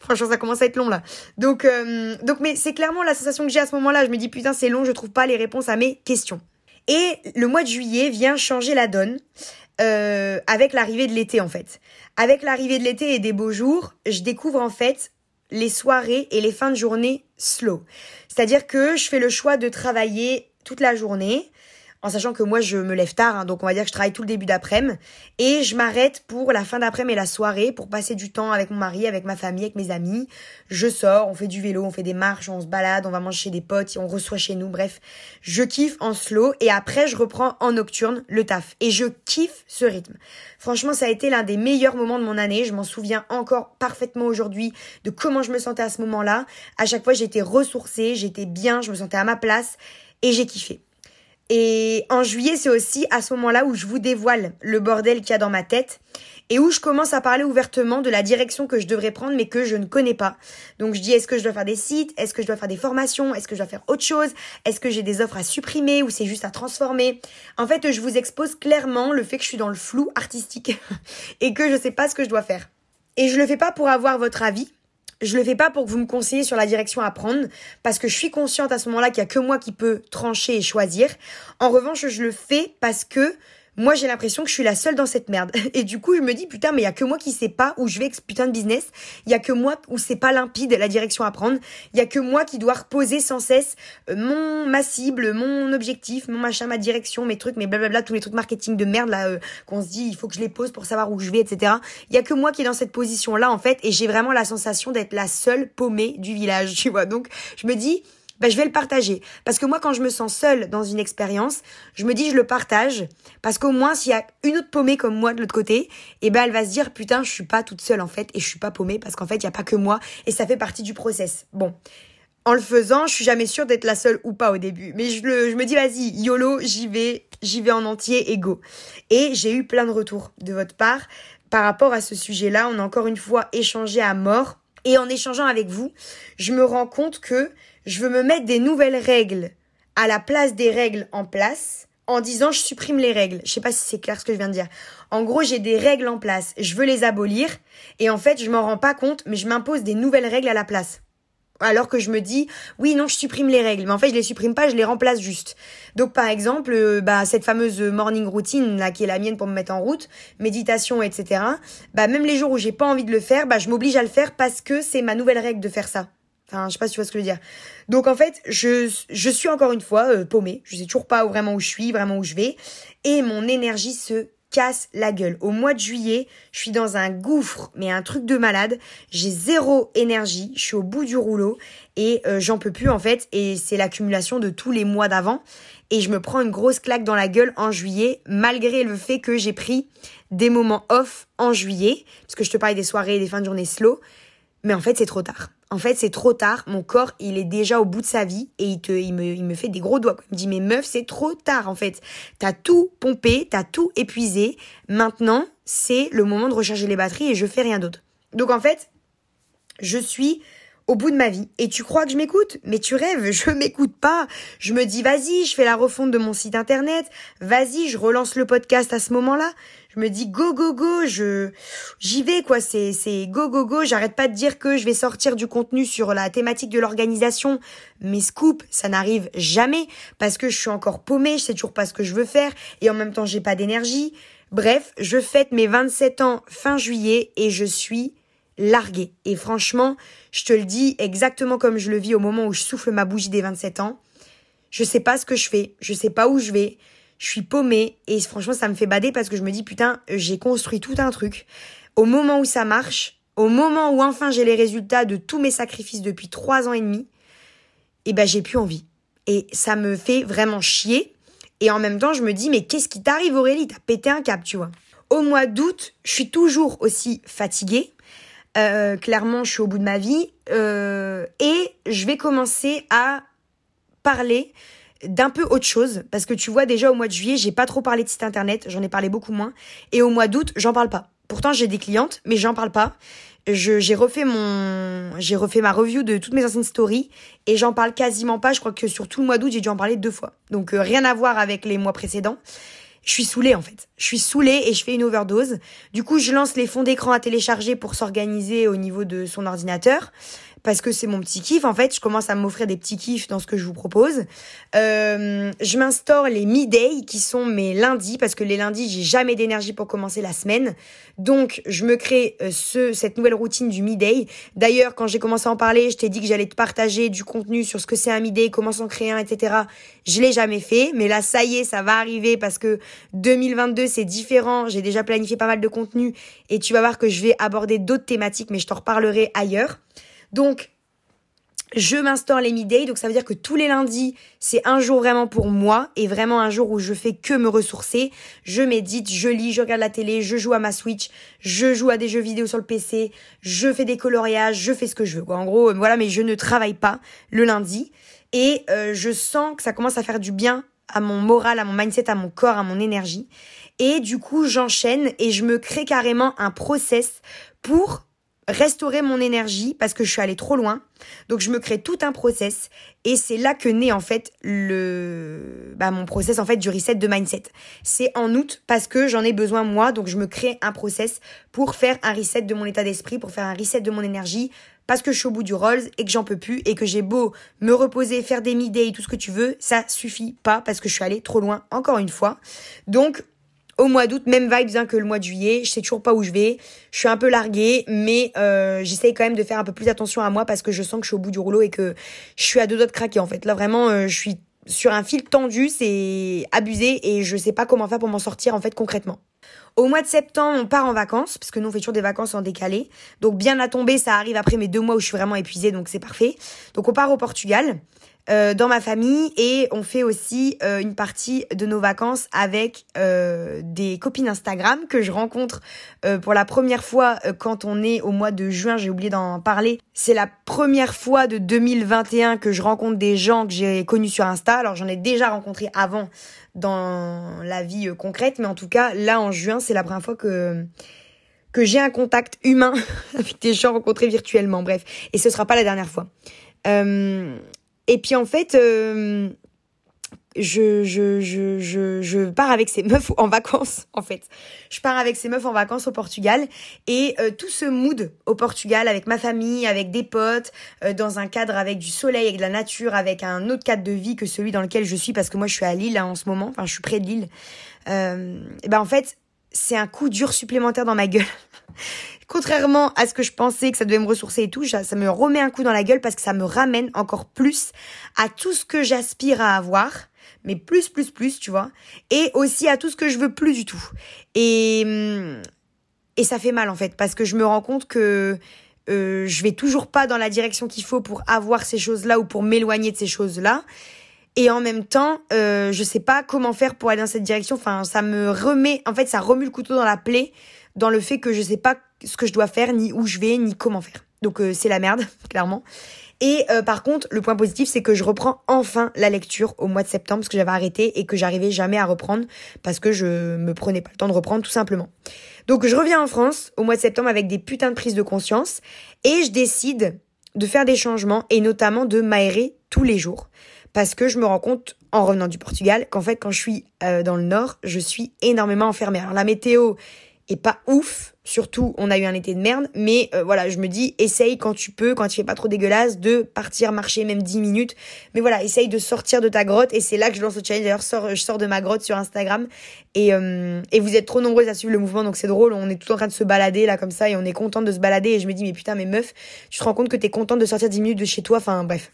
Franchement, ça commence à être long là. Donc, euh, donc mais c'est clairement la sensation que j'ai à ce moment-là. Je me dis putain, c'est long, je trouve pas les réponses à mes questions. Et le mois de juillet vient changer la donne. Euh, avec l'arrivée de l'été en fait. Avec l'arrivée de l'été et des beaux jours, je découvre en fait les soirées et les fins de journée slow. C'est-à-dire que je fais le choix de travailler toute la journée, en sachant que moi je me lève tard, hein, donc on va dire que je travaille tout le début d'après-midi, et je m'arrête pour la fin d'après-midi et la soirée pour passer du temps avec mon mari, avec ma famille, avec mes amis. Je sors, on fait du vélo, on fait des marches, on se balade, on va manger chez des potes, on reçoit chez nous, bref, je kiffe en slow et après je reprends en nocturne le taf et je kiffe ce rythme. Franchement, ça a été l'un des meilleurs moments de mon année, je m'en souviens encore parfaitement aujourd'hui de comment je me sentais à ce moment-là. À chaque fois, j'étais ressourcée, j'étais bien, je me sentais à ma place et j'ai kiffé. Et en juillet, c'est aussi à ce moment-là où je vous dévoile le bordel qu'il y a dans ma tête et où je commence à parler ouvertement de la direction que je devrais prendre mais que je ne connais pas. Donc je dis est-ce que je dois faire des sites, est-ce que je dois faire des formations, est-ce que je dois faire autre chose, est-ce que j'ai des offres à supprimer ou c'est juste à transformer? En fait, je vous expose clairement le fait que je suis dans le flou artistique et que je sais pas ce que je dois faire. Et je le fais pas pour avoir votre avis, je le fais pas pour que vous me conseillez sur la direction à prendre, parce que je suis consciente à ce moment-là qu'il y a que moi qui peux trancher et choisir. En revanche, je le fais parce que moi j'ai l'impression que je suis la seule dans cette merde. Et du coup, je me dis putain, mais il y a que moi qui sais pas où je vais avec ce putain de business. Il y a que moi où c'est pas limpide la direction à prendre. Il y a que moi qui dois reposer sans cesse euh, mon ma cible, mon objectif, mon machin, ma direction, mes trucs, mes blablabla, tous les trucs marketing de merde là euh, qu'on se dit il faut que je les pose pour savoir où je vais, etc. Il y a que moi qui est dans cette position là en fait, et j'ai vraiment la sensation d'être la seule paumée du village, tu vois. Donc je me dis ben, je vais le partager. Parce que moi, quand je me sens seule dans une expérience, je me dis, je le partage. Parce qu'au moins, s'il y a une autre paumée comme moi de l'autre côté, et eh ben, elle va se dire, putain, je suis pas toute seule, en fait, et je suis pas paumée, parce qu'en fait, il y a pas que moi, et ça fait partie du process. Bon. En le faisant, je suis jamais sûre d'être la seule ou pas au début. Mais je, le, me dis, vas-y, YOLO, j'y vais, j'y vais en entier, ego. Et j'ai eu plein de retours de votre part par rapport à ce sujet-là. On a encore une fois échangé à mort. Et en échangeant avec vous, je me rends compte que je veux me mettre des nouvelles règles à la place des règles en place en disant je supprime les règles. Je sais pas si c'est clair ce que je viens de dire. En gros, j'ai des règles en place, je veux les abolir et en fait, je m'en rends pas compte mais je m'impose des nouvelles règles à la place. Alors que je me dis oui non je supprime les règles mais en fait je les supprime pas je les remplace juste. Donc par exemple euh, bah cette fameuse morning routine là qui est la mienne pour me mettre en route méditation etc. Bah même les jours où j'ai pas envie de le faire bah je m'oblige à le faire parce que c'est ma nouvelle règle de faire ça. Enfin, je sais pas si tu vois ce que je veux dire. Donc en fait, je, suis encore une fois euh, paumée. Je sais toujours pas vraiment où je suis, vraiment où je vais. Et mon énergie se casse la gueule. Au mois de juillet, je suis dans un gouffre, mais un truc de malade. J'ai zéro énergie, je suis au bout du rouleau et euh, j'en peux plus en fait. Et c'est l'accumulation de tous les mois d'avant. Et je me prends une grosse claque dans la gueule en juillet, malgré le fait que j'ai pris des moments off en juillet, parce que je te parlais des soirées et des fins de journée slow. Mais en fait, c'est trop tard. En fait, c'est trop tard. Mon corps, il est déjà au bout de sa vie et il, me, me fait des gros doigts. Il me dit, mais meuf, c'est trop tard, en fait. T'as tout pompé, t'as tout épuisé. Maintenant, c'est le moment de recharger les batteries et je fais rien d'autre. Donc, en fait, je suis au bout de ma vie. Et tu crois que je m'écoute? Mais tu rêves, je m'écoute pas. Je me dis, vas-y, je fais la refonte de mon site internet. Vas-y, je relance le podcast à ce moment-là je me dis go go go, je j'y vais quoi, c'est c'est go go go, j'arrête pas de dire que je vais sortir du contenu sur la thématique de l'organisation, mes scoops, ça n'arrive jamais parce que je suis encore paumée, je sais toujours pas ce que je veux faire et en même temps j'ai pas d'énergie. Bref, je fête mes 27 ans fin juillet et je suis larguée. Et franchement, je te le dis exactement comme je le vis au moment où je souffle ma bougie des 27 ans. Je sais pas ce que je fais, je sais pas où je vais, je suis paumée et franchement ça me fait bader parce que je me dis putain j'ai construit tout un truc. Au moment où ça marche, au moment où enfin j'ai les résultats de tous mes sacrifices depuis trois ans et demi, eh ben j'ai plus envie. Et ça me fait vraiment chier. Et en même temps je me dis mais qu'est-ce qui t'arrive Aurélie? T'as pété un cap tu vois. Au mois d'août je suis toujours aussi fatiguée. Euh, clairement je suis au bout de ma vie. Euh, et je vais commencer à parler d'un peu autre chose. Parce que tu vois déjà au mois de juillet j'ai pas trop parlé de site internet. J'en ai parlé beaucoup moins. Et au mois d'août j'en parle pas. Pourtant j'ai des clientes mais j'en parle pas. J'ai refait mon j'ai refait ma review de toutes mes anciennes stories. Et j'en parle quasiment pas. Je crois que sur tout le mois d'août j'ai dû en parler deux fois. Donc euh, rien à voir avec les mois précédents je suis saoulée en fait. Je suis saoulée et je fais une overdose. Du coup, je lance les fonds d'écran à télécharger pour s'organiser au niveau de son ordinateur parce que c'est mon petit kiff. En fait, je commence à m'offrir des petits kiffs dans ce que je vous propose. Euh, je m'instaure les mi-day qui sont mes lundis parce que les lundis, j'ai jamais d'énergie pour commencer la semaine. Donc, je me crée euh, ce, cette nouvelle routine du mi-day. D'ailleurs, quand j'ai commencé à en parler, je t'ai dit que j'allais te partager du contenu sur ce que c'est un mi-day, comment s'en créer un, etc. Je l'ai jamais fait, mais là, ça y est, ça va arriver parce que 2022, c'est différent. J'ai déjà planifié pas mal de contenu et tu vas voir que je vais aborder d'autres thématiques, mais je t'en reparlerai ailleurs. Donc, je m'instaure les middays, donc ça veut dire que tous les lundis, c'est un jour vraiment pour moi et vraiment un jour où je fais que me ressourcer. Je médite, je lis, je regarde la télé, je joue à ma Switch, je joue à des jeux vidéo sur le PC, je fais des coloriages, je fais ce que je veux. En gros, euh, voilà, mais je ne travaille pas le lundi et euh, je sens que ça commence à faire du bien à mon moral, à mon mindset, à mon corps, à mon énergie. Et du coup, j'enchaîne et je me crée carrément un process pour restaurer mon énergie parce que je suis allée trop loin. Donc je me crée tout un process et c'est là que naît en fait le bah mon process en fait du reset de mindset. C'est en août parce que j'en ai besoin moi donc je me crée un process pour faire un reset de mon état d'esprit, pour faire un reset de mon énergie parce que je suis au bout du Rolls et que j'en peux plus et que j'ai beau me reposer, faire des mid tout ce que tu veux, ça suffit pas parce que je suis allée trop loin encore une fois. Donc au mois d'août, même vibes hein, que le mois de juillet. Je sais toujours pas où je vais. Je suis un peu larguée, mais euh, j'essaye quand même de faire un peu plus attention à moi parce que je sens que je suis au bout du rouleau et que je suis à deux doigts de craquer en fait. Là vraiment, euh, je suis sur un fil tendu, c'est abusé et je sais pas comment faire pour m'en sortir en fait concrètement. Au mois de septembre, on part en vacances, parce que nous on fait toujours des vacances en décalé. Donc bien à tomber, ça arrive après mes deux mois où je suis vraiment épuisée, donc c'est parfait. Donc on part au Portugal. Euh, dans ma famille et on fait aussi euh, une partie de nos vacances avec euh, des copines Instagram que je rencontre pour la première fois quand on est au mois de juin, j'ai oublié d'en parler. C'est la première fois de 2021 que je rencontre des gens que j'ai connus sur Insta. Alors j'en ai déjà rencontré avant dans la vie concrète, mais en tout cas là en juin, c'est la première fois que que j'ai un contact humain avec des gens rencontrés virtuellement. Bref, et ce sera pas la dernière fois. Euh, et puis en fait, euh, je, je, je, je, je pars avec ces meufs en vacances, en fait. Je pars avec ces meufs en vacances au Portugal. Et euh, tout ce mood au Portugal, avec ma famille, avec des potes, euh, dans un cadre avec du soleil, avec de la nature, avec un autre cadre de vie que celui dans lequel je suis, parce que moi je suis à Lille en ce moment, enfin je suis près de Lille. et ben en fait, c'est un coup dur supplémentaire dans ma gueule. Contrairement à ce que je pensais que ça devait me ressourcer et tout, ça, me remet un coup dans la gueule parce que ça me ramène encore plus à tout ce que j'aspire à avoir, mais plus, plus, plus, tu vois, et aussi à tout ce que je veux plus du tout. Et, hum, et ça fait mal en fait, parce que je me rends compte que euh, je vais toujours pas dans la direction qu'il faut pour avoir ces choses-là ou pour m'éloigner de ces choses-là. Et en même temps, euh, je sais pas comment faire pour aller dans cette direction. Enfin, ça me remet, en fait, ça remue le couteau dans la plaie, dans le fait que je sais pas ce que je dois faire, ni où je vais, ni comment faire. Donc euh, c'est la merde, clairement. Et euh, par contre, le point positif, c'est que je reprends enfin la lecture au mois de septembre, parce que j'avais arrêté et que j'arrivais jamais à reprendre, parce que je me prenais pas le temps de reprendre, tout simplement. Donc je reviens en France au mois de septembre avec des putains de prises de conscience, et je décide de faire des changements, et notamment de m'aérer tous les jours parce que je me rends compte en revenant du Portugal qu'en fait quand je suis euh, dans le nord, je suis énormément enfermée. Alors la météo est pas ouf, surtout on a eu un été de merde, mais euh, voilà, je me dis essaye quand tu peux, quand il fait pas trop dégueulasse, de partir marcher même 10 minutes. Mais voilà, essaye de sortir de ta grotte. Et c'est là que je lance le challenge. D'ailleurs, je sors de ma grotte sur Instagram. Et, euh, et vous êtes trop nombreuses à suivre le mouvement donc c'est drôle, on est tout en train de se balader là comme ça et on est content de se balader. Et je me dis mais putain mais meuf, tu te rends compte que t'es contente de sortir 10 minutes de chez toi, enfin bref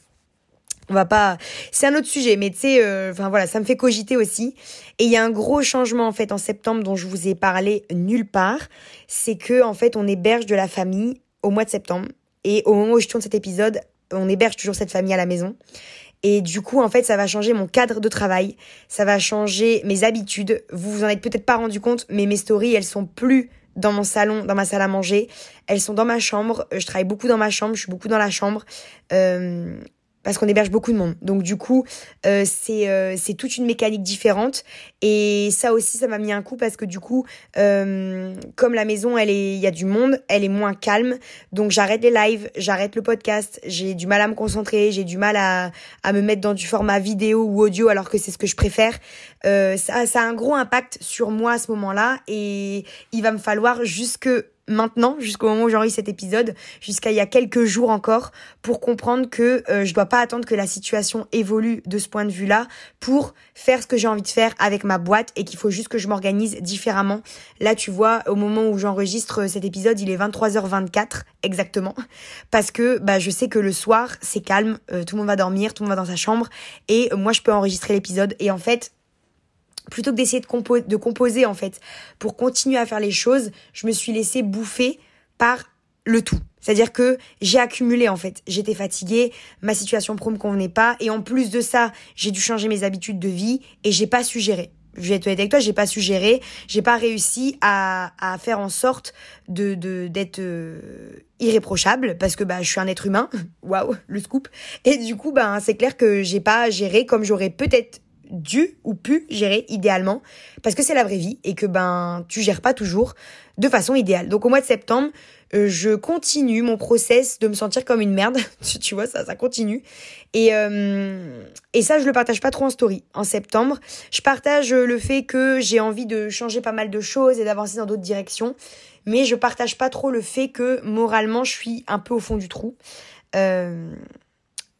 on va pas c'est un autre sujet mais tu sais euh, enfin voilà ça me fait cogiter aussi et il y a un gros changement en fait en septembre dont je vous ai parlé nulle part c'est que en fait on héberge de la famille au mois de septembre et au moment où je tourne cet épisode on héberge toujours cette famille à la maison et du coup, en fait, ça va changer mon cadre de travail, ça va changer mes habitudes. Vous vous en êtes peut-être pas rendu compte, mais mes stories, elles sont plus dans mon salon, dans ma salle à manger. Elles sont dans ma chambre. Je travaille beaucoup dans ma chambre. Je suis beaucoup dans la chambre. Euh, parce qu'on héberge beaucoup de monde. Donc du coup, euh, c'est euh, c'est toute une mécanique différente et ça aussi ça m'a mis un coup parce que du coup euh, comme la maison elle est il y a du monde, elle est moins calme. Donc j'arrête les lives, j'arrête le podcast, j'ai du mal à me concentrer, j'ai du mal à à me mettre dans du format vidéo ou audio alors que c'est ce que je préfère. ça ça a un gros impact sur moi à ce moment-là et il va me falloir jusque maintenant, jusqu'au moment où j'enregistre cet épisode, jusqu'à il y a quelques jours encore, pour comprendre que euh, je dois pas attendre que la situation évolue de ce point de vue-là pour faire ce que j'ai envie de faire avec ma boîte et qu'il faut juste que je m'organise différemment. Là, tu vois, au moment où j'enregistre cet épisode, il est 23h24 exactement, parce que bah je sais que le soir c'est calme, euh, tout le monde va dormir, tout le monde va dans sa chambre et moi je peux enregistrer l'épisode et en fait plutôt que d'essayer de, composer en fait pour continuer à faire les choses, je me suis laissée bouffer par le tout. C'est-à-dire que j'ai accumulé en fait. J'étais fatiguée, ma situation pro me convenait pas, et en plus de ça, j'ai dû changer mes habitudes de vie et j'ai pas su gérer. Je vais être avec toi, j'ai pas su gérer, j'ai pas réussi à, à faire en sorte de d'être euh, irréprochable parce que bah je suis un être humain, waouh le scoop. Et du coup bah c'est clair que j'ai pas géré comme j'aurais peut-être dû ou pu gérer idéalement parce que c'est la vraie vie et que ben tu gères pas toujours de façon idéale. Donc au mois de septembre, euh, je continue mon process de me sentir comme une merde, tu vois ça ça continue et euh, et ça je le partage pas trop en story. En septembre, je partage le fait que j'ai envie de changer pas mal de choses et d'avancer dans d'autres directions, mais je partage pas trop le fait que moralement je suis un peu au fond du trou. Euh,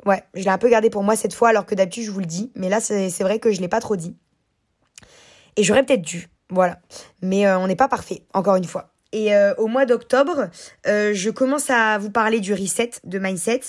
Ouais, je l'ai un peu gardé pour moi cette fois, alors que d'habitude je vous le dis. Mais là, c'est vrai que je l'ai pas trop dit. Et j'aurais peut-être dû, voilà. Mais euh, on n'est pas parfait, encore une fois. Et euh, au mois d'octobre, euh, je commence à vous parler du reset de mindset.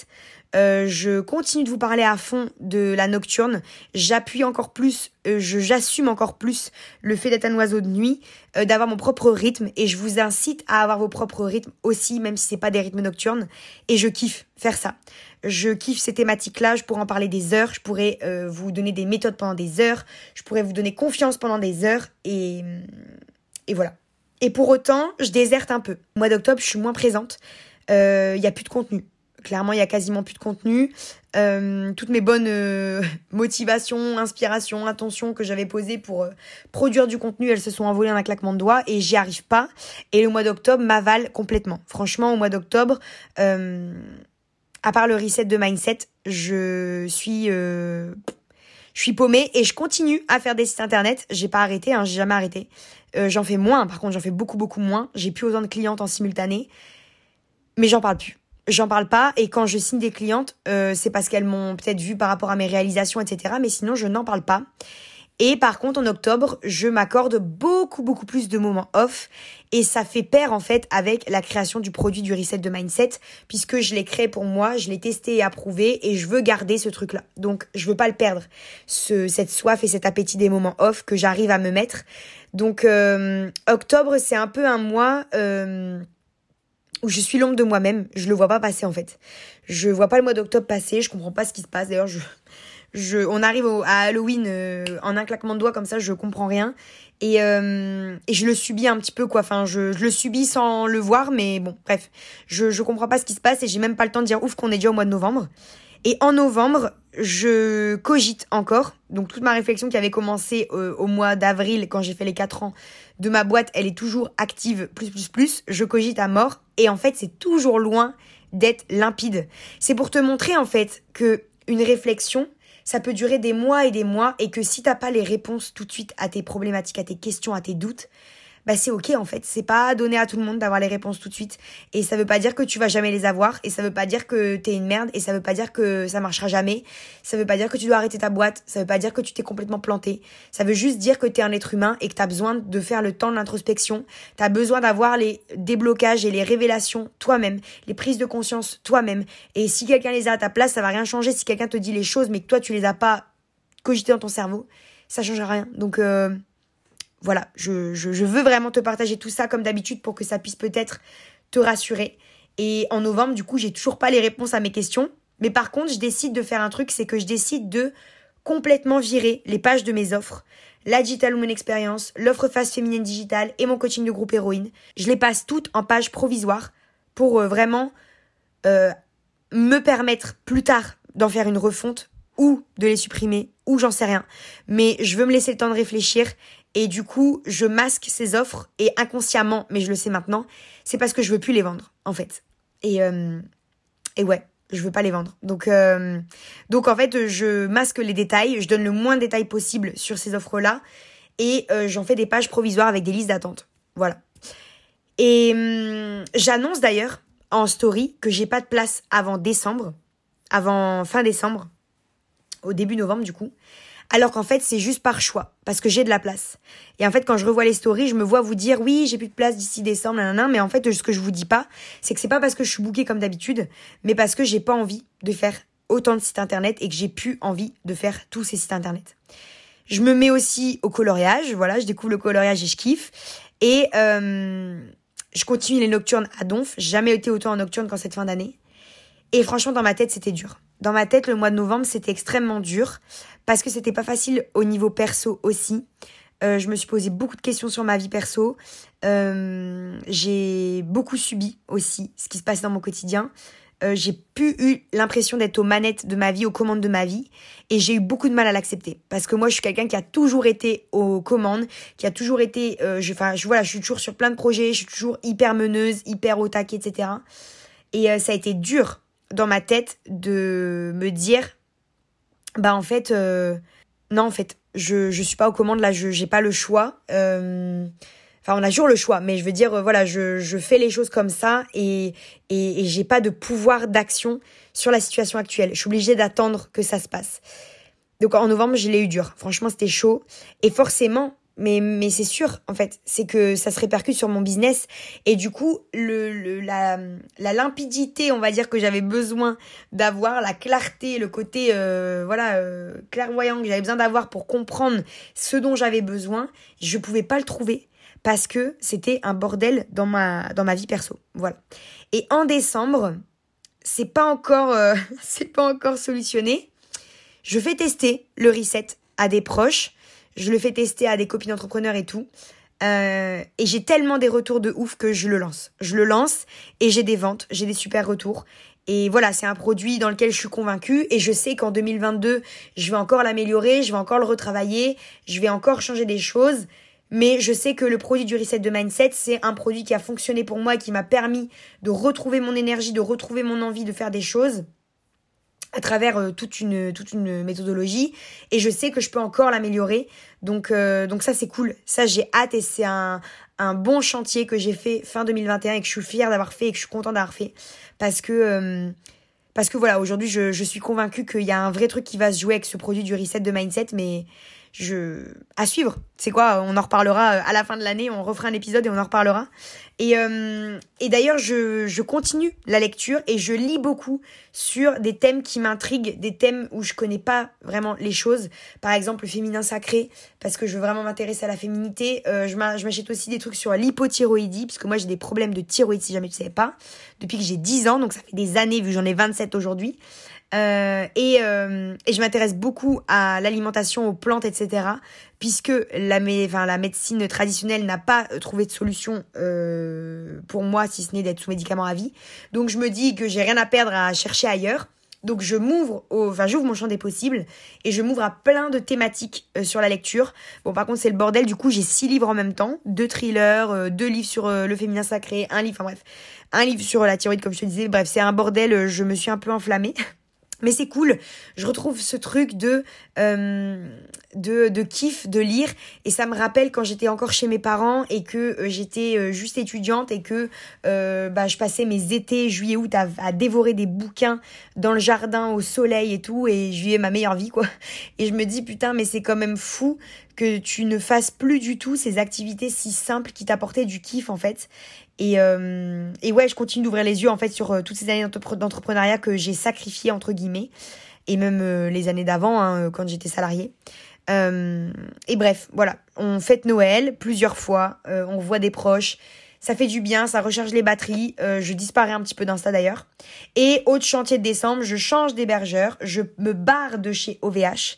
Euh, je continue de vous parler à fond de la nocturne. J'appuie encore plus, euh, j'assume encore plus le fait d'être un oiseau de nuit, euh, d'avoir mon propre rythme et je vous incite à avoir vos propres rythmes aussi, même si c'est pas des rythmes nocturnes. Et je kiffe faire ça. Je kiffe ces thématiques-là. Je pourrais en parler des heures. Je pourrais vous donner des méthodes pendant des heures. Je pourrais vous donner confiance pendant des heures et et voilà. Et pour autant, je déserte un peu. Mois d'octobre, je suis moins présente. Il y a plus de contenu. Clairement, il y a quasiment plus de contenu. Euh, toutes mes bonnes euh, motivations, inspirations, intentions que j'avais posées pour euh, produire du contenu, elles se sont envolées en un claquement de doigts et j'y arrive pas. Et le mois d'octobre m'avale complètement. Franchement, au mois d'octobre, à part le reset de mindset, je suis je suis paumée et je continue à faire des sites internet. J'ai pas arrêté, hein, j'ai jamais arrêté. j'en fais moins, par contre, j'en fais beaucoup beaucoup moins. J'ai plus autant de clientes en simultané, mais j'en parle plus j'en parle pas et quand je signe des clientes, euh, c'est parce qu'elles m'ont peut-être vu par rapport à mes réalisations, etc. Mais sinon, je n'en parle pas. Et par contre, en octobre, je m'accorde beaucoup, beaucoup plus de moments off. Et ça fait pair, en fait, avec la création du produit du reset de mindset, puisque je l'ai créé pour moi, je l'ai testé et approuvé, et je veux garder ce truc-là. Donc, je veux pas le perdre, ce, cette soif et cet appétit des moments off que j'arrive à me mettre. Donc, euh, octobre, c'est un peu un mois... Euh, où je suis l'ombre de moi-même, je le vois pas passer en fait. Je vois pas le mois d'octobre passer, je comprends pas ce qui se passe. D'ailleurs, je, je, on arrive à Halloween euh, en un claquement de doigts comme ça, je comprends rien. Et, euh, et je le subis un petit peu quoi. Enfin, je, le subis sans le voir, mais bon, bref, je je comprends pas ce qui se passe et j'ai même pas le temps de dire ouf qu'on est déjà au mois de novembre. Et en novembre, je cogite encore. Donc toute ma réflexion qui avait commencé euh, au mois d'avril quand j'ai fait les 4 ans de ma boîte, elle est toujours active plus plus plus. Je cogite à mort et en fait, c'est toujours loin d'être limpide. C'est pour te montrer en fait que une réflexion ça peut durer des mois et des mois et que si t'as pas les réponses tout de suite à tes problématiques, à tes questions, à tes doutes, bah c'est ok en fait. C'est pas donné à tout le monde d'avoir les réponses tout de suite. Et ça veut pas dire que tu vas jamais les avoir. Et ça veut pas dire que t'es une merde. Et ça veut pas dire que ça marchera jamais. Ça veut pas dire que tu dois arrêter ta boîte. Ça veut pas dire que tu t'es complètement planté. Ça veut juste dire que t'es un être humain et que t'as besoin de faire le temps de l'introspection. T'as besoin d'avoir les déblocages et les révélations toi-même. Les prises de conscience toi-même. Et si quelqu'un les a à ta place, ça va rien changer. Si quelqu'un te dit les choses mais que toi tu les as pas cogitées dans ton cerveau, ça changera rien. Donc, euh, voilà, je, je, veux vraiment te partager tout ça comme d'habitude pour que ça puisse peut-être te rassurer. Et en novembre, du coup, j'ai toujours pas les réponses à mes questions. Mais par contre, je décide de faire un truc, c'est que je décide de complètement virer les pages de mes offres. La Digital Woman Experience, l'offre face féminine digitale et mon coaching de groupe héroïne. Je les passe toutes en page provisoire pour euh, vraiment euh, me permettre plus tard d'en faire une refonte ou de les supprimer ou j'en sais rien. Mais je veux me laisser le temps de réfléchir et du coup, je masque ces offres et inconsciemment, mais je le sais maintenant, c'est parce que je veux plus les vendre, en fait. Et, euh, et ouais, je veux pas les vendre. Donc, euh, donc en fait, je masque les détails, je donne le moins de détails possible sur ces offres-là et euh, j'en fais des pages provisoires avec des listes d'attente. Voilà. Et hum, j'annonce d'ailleurs en story que j'ai pas de place avant décembre, avant fin décembre, au début novembre du coup alors qu'en fait c'est juste par choix parce que j'ai de la place. Et en fait quand je revois les stories, je me vois vous dire oui j'ai plus de place d'ici décembre, nanana, mais en fait ce que je vous dis pas, c'est que c'est pas parce que je suis bookée comme d'habitude, mais parce que j'ai pas envie de faire autant de sites internet et que j'ai plus envie de faire tous ces sites internet. Je me mets aussi au coloriage, voilà, je découvre le coloriage et je kiffe. Et euh, je continue les nocturnes à Donf. Jamais été autant en nocturne qu'en cette fin d'année. Et franchement, dans ma tête, c'était dur. Dans ma tête, le mois de novembre, c'était extrêmement dur parce que c'était pas facile au niveau perso aussi. Euh, je me suis posé beaucoup de questions sur ma vie perso. Euh, j'ai beaucoup subi aussi ce qui se passe dans mon quotidien. Euh, j'ai pu eu l'impression d'être aux manettes de ma vie, aux commandes de ma vie, et j'ai eu beaucoup de mal à l'accepter parce que moi je suis quelqu'un qui a toujours été aux commandes, qui a toujours été, je, enfin je voilà, je suis toujours sur plein de projets, je suis toujours hyper meneuse, hyper au taquet, etc. Et ça a été dur dans ma tête de me dire bah en fait euh, non en fait je je suis pas aux commandes là je j'ai pas le choix euh, enfin on a toujours le choix mais je veux dire voilà je je fais les choses comme ça et et, et j'ai pas de pouvoir d'action sur la situation actuelle. Je suis obligée d'attendre que ça se passe. Donc en novembre je l'ai eu dur. Franchement c'était chaud. Et forcément mais, mais c'est sûr, en fait, c'est que ça se répercute sur mon business. Et du coup, le, la, limpidité, on va dire, que j'avais besoin d'avoir, la clarté, le côté, euh, voilà, euh, clairvoyant que j'avais besoin d'avoir pour comprendre ce dont j'avais besoin, je pouvais pas le trouver parce que c'était un bordel dans ma, dans ma vie perso. Voilà. Et en décembre, c'est pas encore, euh, c'est pas encore solutionné. Je fais tester le reset à des proches je le fais tester à des copines entrepreneurs et tout. Euh, et j'ai tellement des retours de ouf que je le lance. Je le lance et j'ai des ventes, j'ai des super retours. Et voilà, c'est un produit dans lequel je suis convaincue et je sais qu'en 2022, je vais encore l'améliorer, je vais encore le retravailler, je vais encore changer des choses. Mais je sais que le produit du reset de mindset, c'est un produit qui a fonctionné pour moi, qui m'a permis de retrouver mon énergie, de retrouver mon envie de faire des choses à travers euh, toute une toute une méthodologie. Et je sais que je peux encore l'améliorer. Donc euh, donc ça c'est cool. Ça j'ai hâte et c'est un un bon chantier que j'ai fait fin 2021 et que je suis fière d'avoir fait et que je suis contente d'avoir fait. Parce que euh, parce que voilà aujourd'hui je, je suis convaincue qu'il y a un vrai truc qui va se jouer avec ce produit du reset de mindset mais je à suivre. C'est quoi On en reparlera euh, à la fin de l'année. On refera un épisode et on en reparlera. Et, euh, et d'ailleurs, je, je continue la lecture et je lis beaucoup sur des thèmes qui m'intriguent, des thèmes où je connais pas vraiment les choses. Par exemple, le féminin sacré, parce que je veux vraiment m'intéresser à la féminité. Euh, je m'achète aussi des trucs sur l'hypothyroïdie, parce que moi j'ai des problèmes de thyroïde, si jamais tu savais pas, depuis que j'ai 10 ans, donc ça fait des années, vu que j'en ai 27 aujourd'hui. Euh, et, euh, et, je m'intéresse beaucoup à l'alimentation, aux plantes, etc. Puisque la, médecine traditionnelle n'a pas euh, trouvé de solution euh, pour moi, si ce n'est d'être sous médicaments à vie. Donc je me dis que j'ai rien à perdre à chercher ailleurs. Donc je m'ouvre, enfin j'ouvre mon champ des possibles et je m'ouvre à plein de thématiques euh, sur la lecture. Bon par contre c'est le bordel, du coup j'ai six livres en même temps, deux thrillers, deux livres sur le féminin sacré, un livre, enfin bref, un livre sur la thyroïde comme je te disais. Bref c'est un bordel, je me suis un peu enflammée. Mais c'est cool, je retrouve ce truc de, euh, de, de kiff de lire. Et ça me rappelle quand j'étais encore chez mes parents et que euh, j'étais euh, juste étudiante et que bah, je passais mes étés, juillet, août à, à, dévorer des bouquins dans le jardin au soleil et tout. Et je vivais ma meilleure vie quoi. Et je me dis putain mais c'est quand même fou que tu ne fasses plus du tout ces activités si simples qui t'apportaient du kiff en fait. Et, euh, et ouais, je continue d'ouvrir les yeux en fait sur euh, toutes ces années d'entrepreneuriat que j'ai sacrifiées entre guillemets, et même euh, les années d'avant hein, quand j'étais salariée. et bref, voilà, on fête Noël plusieurs fois, on voit des proches, ça fait du bien, ça recharge les batteries. je disparais un petit peu d'Insta d'ailleurs. Et autre chantier de décembre, je change d'hébergeur, je me barre de chez OVH.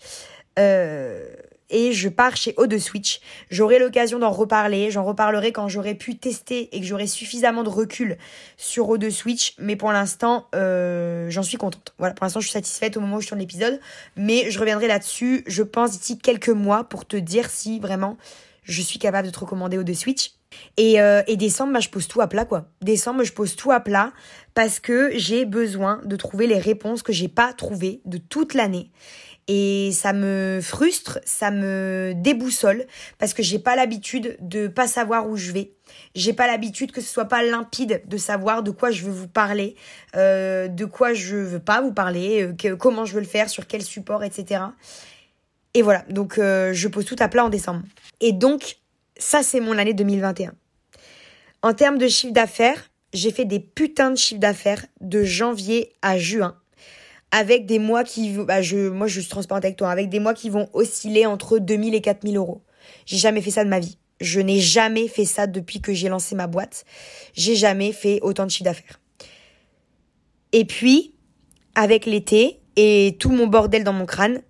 Et je pars chez O de Switch. J'aurai l'occasion d'en reparler, j'en reparlerai quand j'aurai pu tester et que j'aurai suffisamment de recul sur O de Switch, mais pour l'instant, euh, j'en suis contente. Voilà, pour l'instant, je suis satisfaite au moment où je tourne l'épisode, mais je reviendrai là-dessus, je pense, d'ici quelques mois pour te dire si vraiment je suis capable de te recommander O de Switch. Et, euh, et décembre, bah, je pose tout à plat, quoi. Décembre, je pose tout à plat parce que j'ai besoin de trouver les réponses que j'ai pas trouvées de toute l'année. Et ça me frustre, ça me déboussole parce que j'ai pas l'habitude de pas savoir où je vais. J'ai pas l'habitude que ce soit pas limpide de savoir de quoi je veux vous parler, euh, de quoi je veux pas vous parler, euh, comment je veux le faire, sur quel support, etc. Et voilà, donc euh, je pose tout à plat en décembre. Et donc, ça c'est mon année 2021. En termes de chiffre d'affaires, j'ai fait des putains de chiffres d'affaires de janvier à juin avec des mois qui, bah je, moi je suis transparente avec toi, avec des mois qui vont osciller entre 2000 et 4000 euros. J'ai jamais fait ça de ma vie. Je n'ai jamais fait ça depuis que j'ai lancé ma boîte. J'ai jamais fait autant de chiffre d'affaires. Et puis, avec l'été et tout mon bordel dans mon crâne,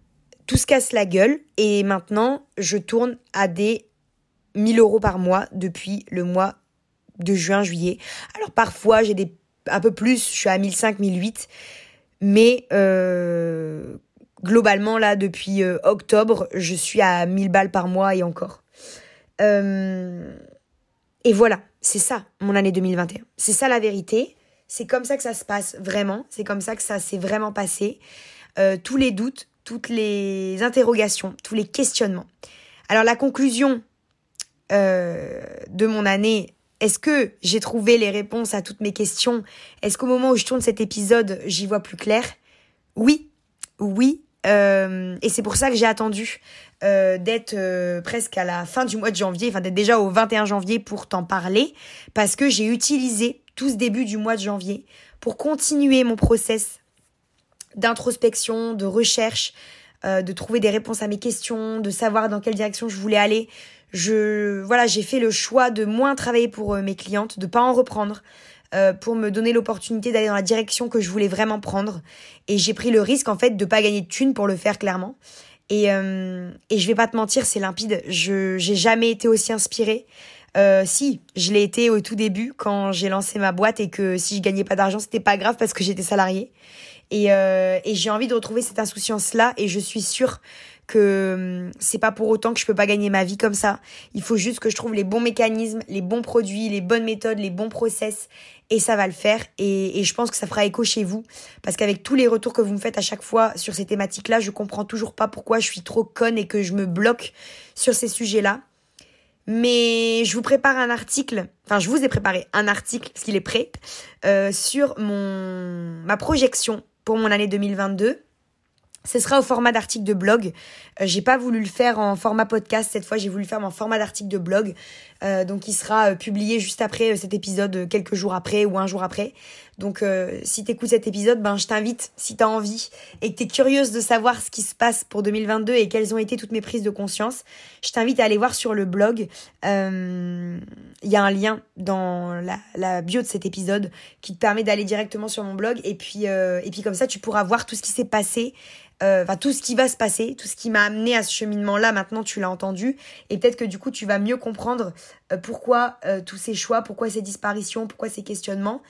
tout se casse la gueule et maintenant je tourne à des 1000 euros par mois depuis le mois de juin, juillet. Alors parfois j'ai des un peu plus, je suis à 1005, 1008. Mais euh, globalement, là, depuis euh, octobre, je suis à 1000 balles par mois et encore. Euh, et voilà, c'est ça, mon année 2021. C'est ça la vérité. C'est comme ça que ça se passe vraiment. C'est comme ça que ça s'est vraiment passé. tous les doutes, toutes les interrogations, tous les questionnements. Alors la conclusion de mon année, est-ce que j'ai trouvé les réponses à toutes mes questions? Est-ce qu'au moment où je tourne cet épisode, j'y vois plus clair? Oui, oui. Euh, et c'est pour ça que j'ai attendu euh, d'être euh, presque à la fin du mois de janvier, enfin d'être déjà au 21 janvier pour t'en parler, parce que j'ai utilisé tout ce début du mois de janvier pour continuer mon process d'introspection, de recherche, de trouver des réponses à mes questions, de savoir dans quelle direction je voulais aller je voilà, j'ai fait le choix de moins travailler pour euh, mes clientes, de pas en reprendre. Euh, pour me donner l'opportunité d'aller dans la direction que je voulais vraiment prendre. Et j'ai pris le risque en fait de pas gagner de thunes pour le faire clairement. Et euh, et je vais pas te mentir c'est limpide. Je j'ai jamais été aussi inspirée. Euh, si je l'ai été au tout début quand j'ai lancé ma boîte et que si je gagnais pas d'argent c'était pas grave parce que j'étais salariée. Et, euh, et j'ai envie de retrouver cette insouciance là et je suis sûre que hum, c'est pas pour autant que je peux pas gagner ma vie comme ça. Il faut juste que je trouve les bons mécanismes, les bons produits, les bonnes méthodes, les bons process et ça va le faire et, je pense que ça fera écho chez vous parce qu'avec tous les retours que vous me faites à chaque fois sur ces thématiques-là, je comprends toujours pas pourquoi je suis trop conne et que je me bloque sur ces sujets-là. Mais je vous prépare un article, enfin je vous ai préparé un article parce qu'il est prêt euh, sur mon ma projection pour mon année 2022 ce sera au format d'article de blog. Euh, j'ai pas voulu le faire en format podcast cette fois, j'ai voulu le faire en format d'article de blog. Euh, donc il sera euh, publié juste après cet épisode, quelques jours après ou un jour après. Donc si t'écoutes cet épisode, ben je t'invite, si t'as envie et que t'es curieuse de savoir ce qui se passe pour 2022 et quelles ont été toutes mes prises de conscience, je t'invite à aller voir sur le blog. Il y a un lien dans la, bio de cet épisode qui te permet d'aller directement sur mon blog et puis puis comme ça tu pourras voir tout ce qui s'est passé euh, enfin tout ce qui va se passer, tout ce qui m'a amené à ce cheminement-là, maintenant tu l'as entendu, et peut-être que du coup tu vas mieux comprendre euh, pourquoi euh, tous ces choix, pourquoi ces disparitions, pourquoi ces questionnements.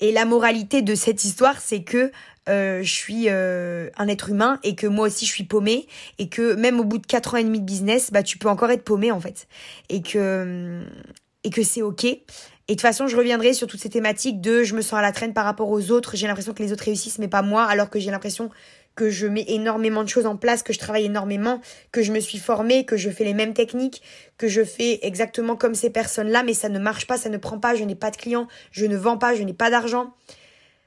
Et la moralité de cette histoire, c'est que je suis un être humain et que moi aussi je suis paumée et que même au bout de 4 ans et demi de business, bah tu peux encore être paumé en fait. Et que et que c'est ok. Et de toute façon, je reviendrai sur toutes ces thématiques de je me sens à la traîne par rapport aux autres, j'ai l'impression que les autres réussissent mais pas moi, alors que j'ai l'impression que je mets énormément de choses en place, que je travaille énormément, que je me suis formée, que je fais les mêmes techniques, que je fais exactement comme ces personnes-là, mais ça ne marche pas, ça ne prend pas, je n'ai pas de clients, je ne vends pas, je n'ai pas d'argent.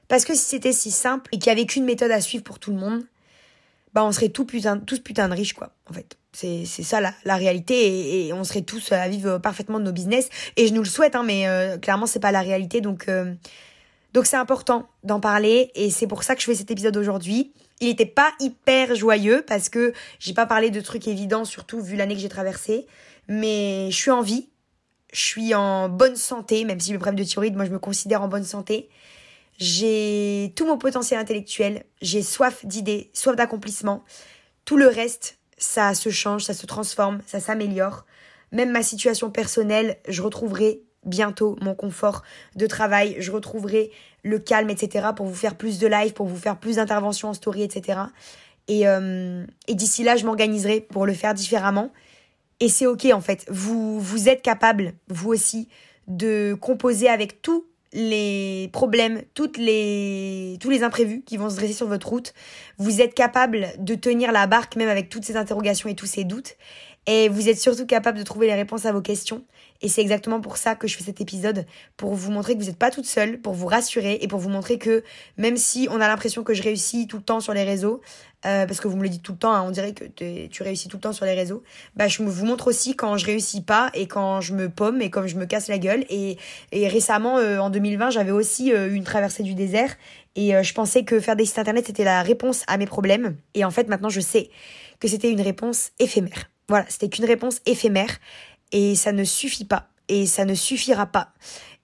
Parce que si c'était si simple et qu'il n'y avait qu'une méthode à suivre pour tout le monde, bah on serait tous putain de riches, quoi, en fait. C'est, ça la, réalité et, on serait tous à vivre parfaitement de nos business. Et je nous le souhaite, hein, mais euh, clairement, c'est pas la réalité. Donc, euh, donc c'est important d'en parler et c'est pour ça que je fais cet épisode aujourd'hui. Il n'était pas hyper joyeux parce que j'ai pas parlé de trucs évidents, surtout vu l'année que j'ai traversée. Mais je suis en vie, je suis en bonne santé, même si le problème de thyroïde, moi je me considère en bonne santé. J'ai tout mon potentiel intellectuel, j'ai soif d'idées, soif d'accomplissement. Tout le reste, ça se change, ça se transforme, ça s'améliore. Même ma situation personnelle, je retrouverai bientôt mon confort de travail, je retrouverai le calme, etc. pour vous faire plus de live, pour vous faire plus d'interventions en story, etc. Et, euh, et d'ici là, je m'organiserai pour le faire différemment. Et c'est ok en fait. Vous, vous êtes capable, vous aussi, de composer avec tous les problèmes, toutes les, tous les imprévus qui vont se dresser sur votre route. Vous êtes capable de tenir la barque même avec toutes ces interrogations et tous ces doutes. Et vous êtes surtout capable de trouver les réponses à vos questions. Et c'est exactement pour ça que je fais cet épisode, pour vous montrer que vous n'êtes pas toute seule, pour vous rassurer et pour vous montrer que même si on a l'impression que je réussis tout le temps sur les réseaux, euh, parce que vous me le dites tout le temps, hein, on dirait que tu réussis tout le temps sur les réseaux, bah je vous montre aussi quand je réussis pas et quand je me pomme et quand je me casse la gueule. Et, récemment, euh, en 2020, j'avais aussi euh, une traversée du désert et je pensais que faire des sites internet c'était la réponse à mes problèmes. Et en fait, maintenant, je sais que c'était une réponse éphémère. Voilà, c'était qu'une réponse éphémère et ça ne suffit pas et ça ne suffira pas.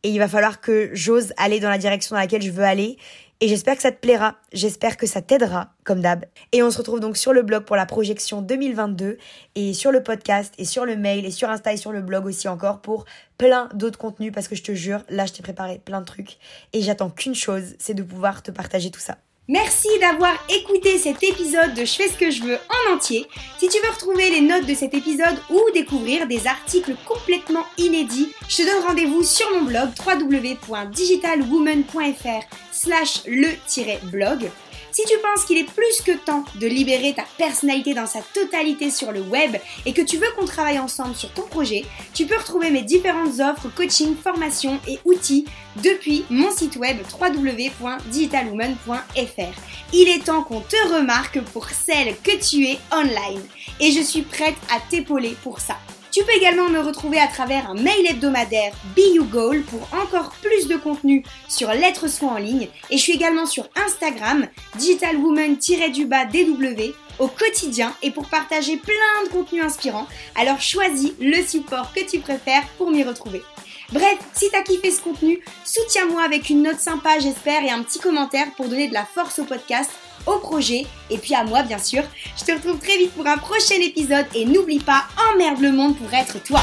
Et il va falloir que j'ose aller dans la direction dans laquelle je veux aller. Et j'espère que ça te plaira, j'espère que ça t'aidera, comme d'hab. Et on se retrouve donc sur le blog pour la projection 2022, et sur le podcast, et sur le mail, et sur Insta, et sur le blog aussi encore pour plein d'autres contenus, parce que je te jure, là je t'ai préparé plein de trucs, et j'attends qu'une chose, c'est de pouvoir te partager tout ça. Merci d'avoir écouté cet épisode de Je fais ce que je veux en entier. Si tu veux retrouver les notes de cet épisode ou découvrir des articles complètement inédits, je te donne rendez-vous sur mon blog www.digitalwoman.fr slash le-blog. Si tu penses qu'il est plus que temps de libérer ta personnalité dans sa totalité sur le web et que tu veux qu'on travaille ensemble sur ton projet, tu peux retrouver mes différentes offres, coaching, formation et outils depuis mon site web www.digitalwoman.fr. Il est temps qu'on te remarque pour celle que tu es online et je suis prête à t'épauler pour ça. Tu peux également me retrouver à travers un mail hebdomadaire Be You pour encore plus de contenu sur l'être soi en ligne. Et je suis également sur Instagram, digitalwoman-dw au quotidien et pour partager plein de contenus inspirants. Alors choisis le support que tu préfères pour m'y retrouver. Bref, si t'as kiffé ce contenu, soutiens-moi avec une note sympa, j'espère, et un petit commentaire pour donner de la force au podcast au projet et puis à moi bien sûr. Je te retrouve très vite pour un prochain épisode et n'oublie pas, emmerde le monde pour être toi.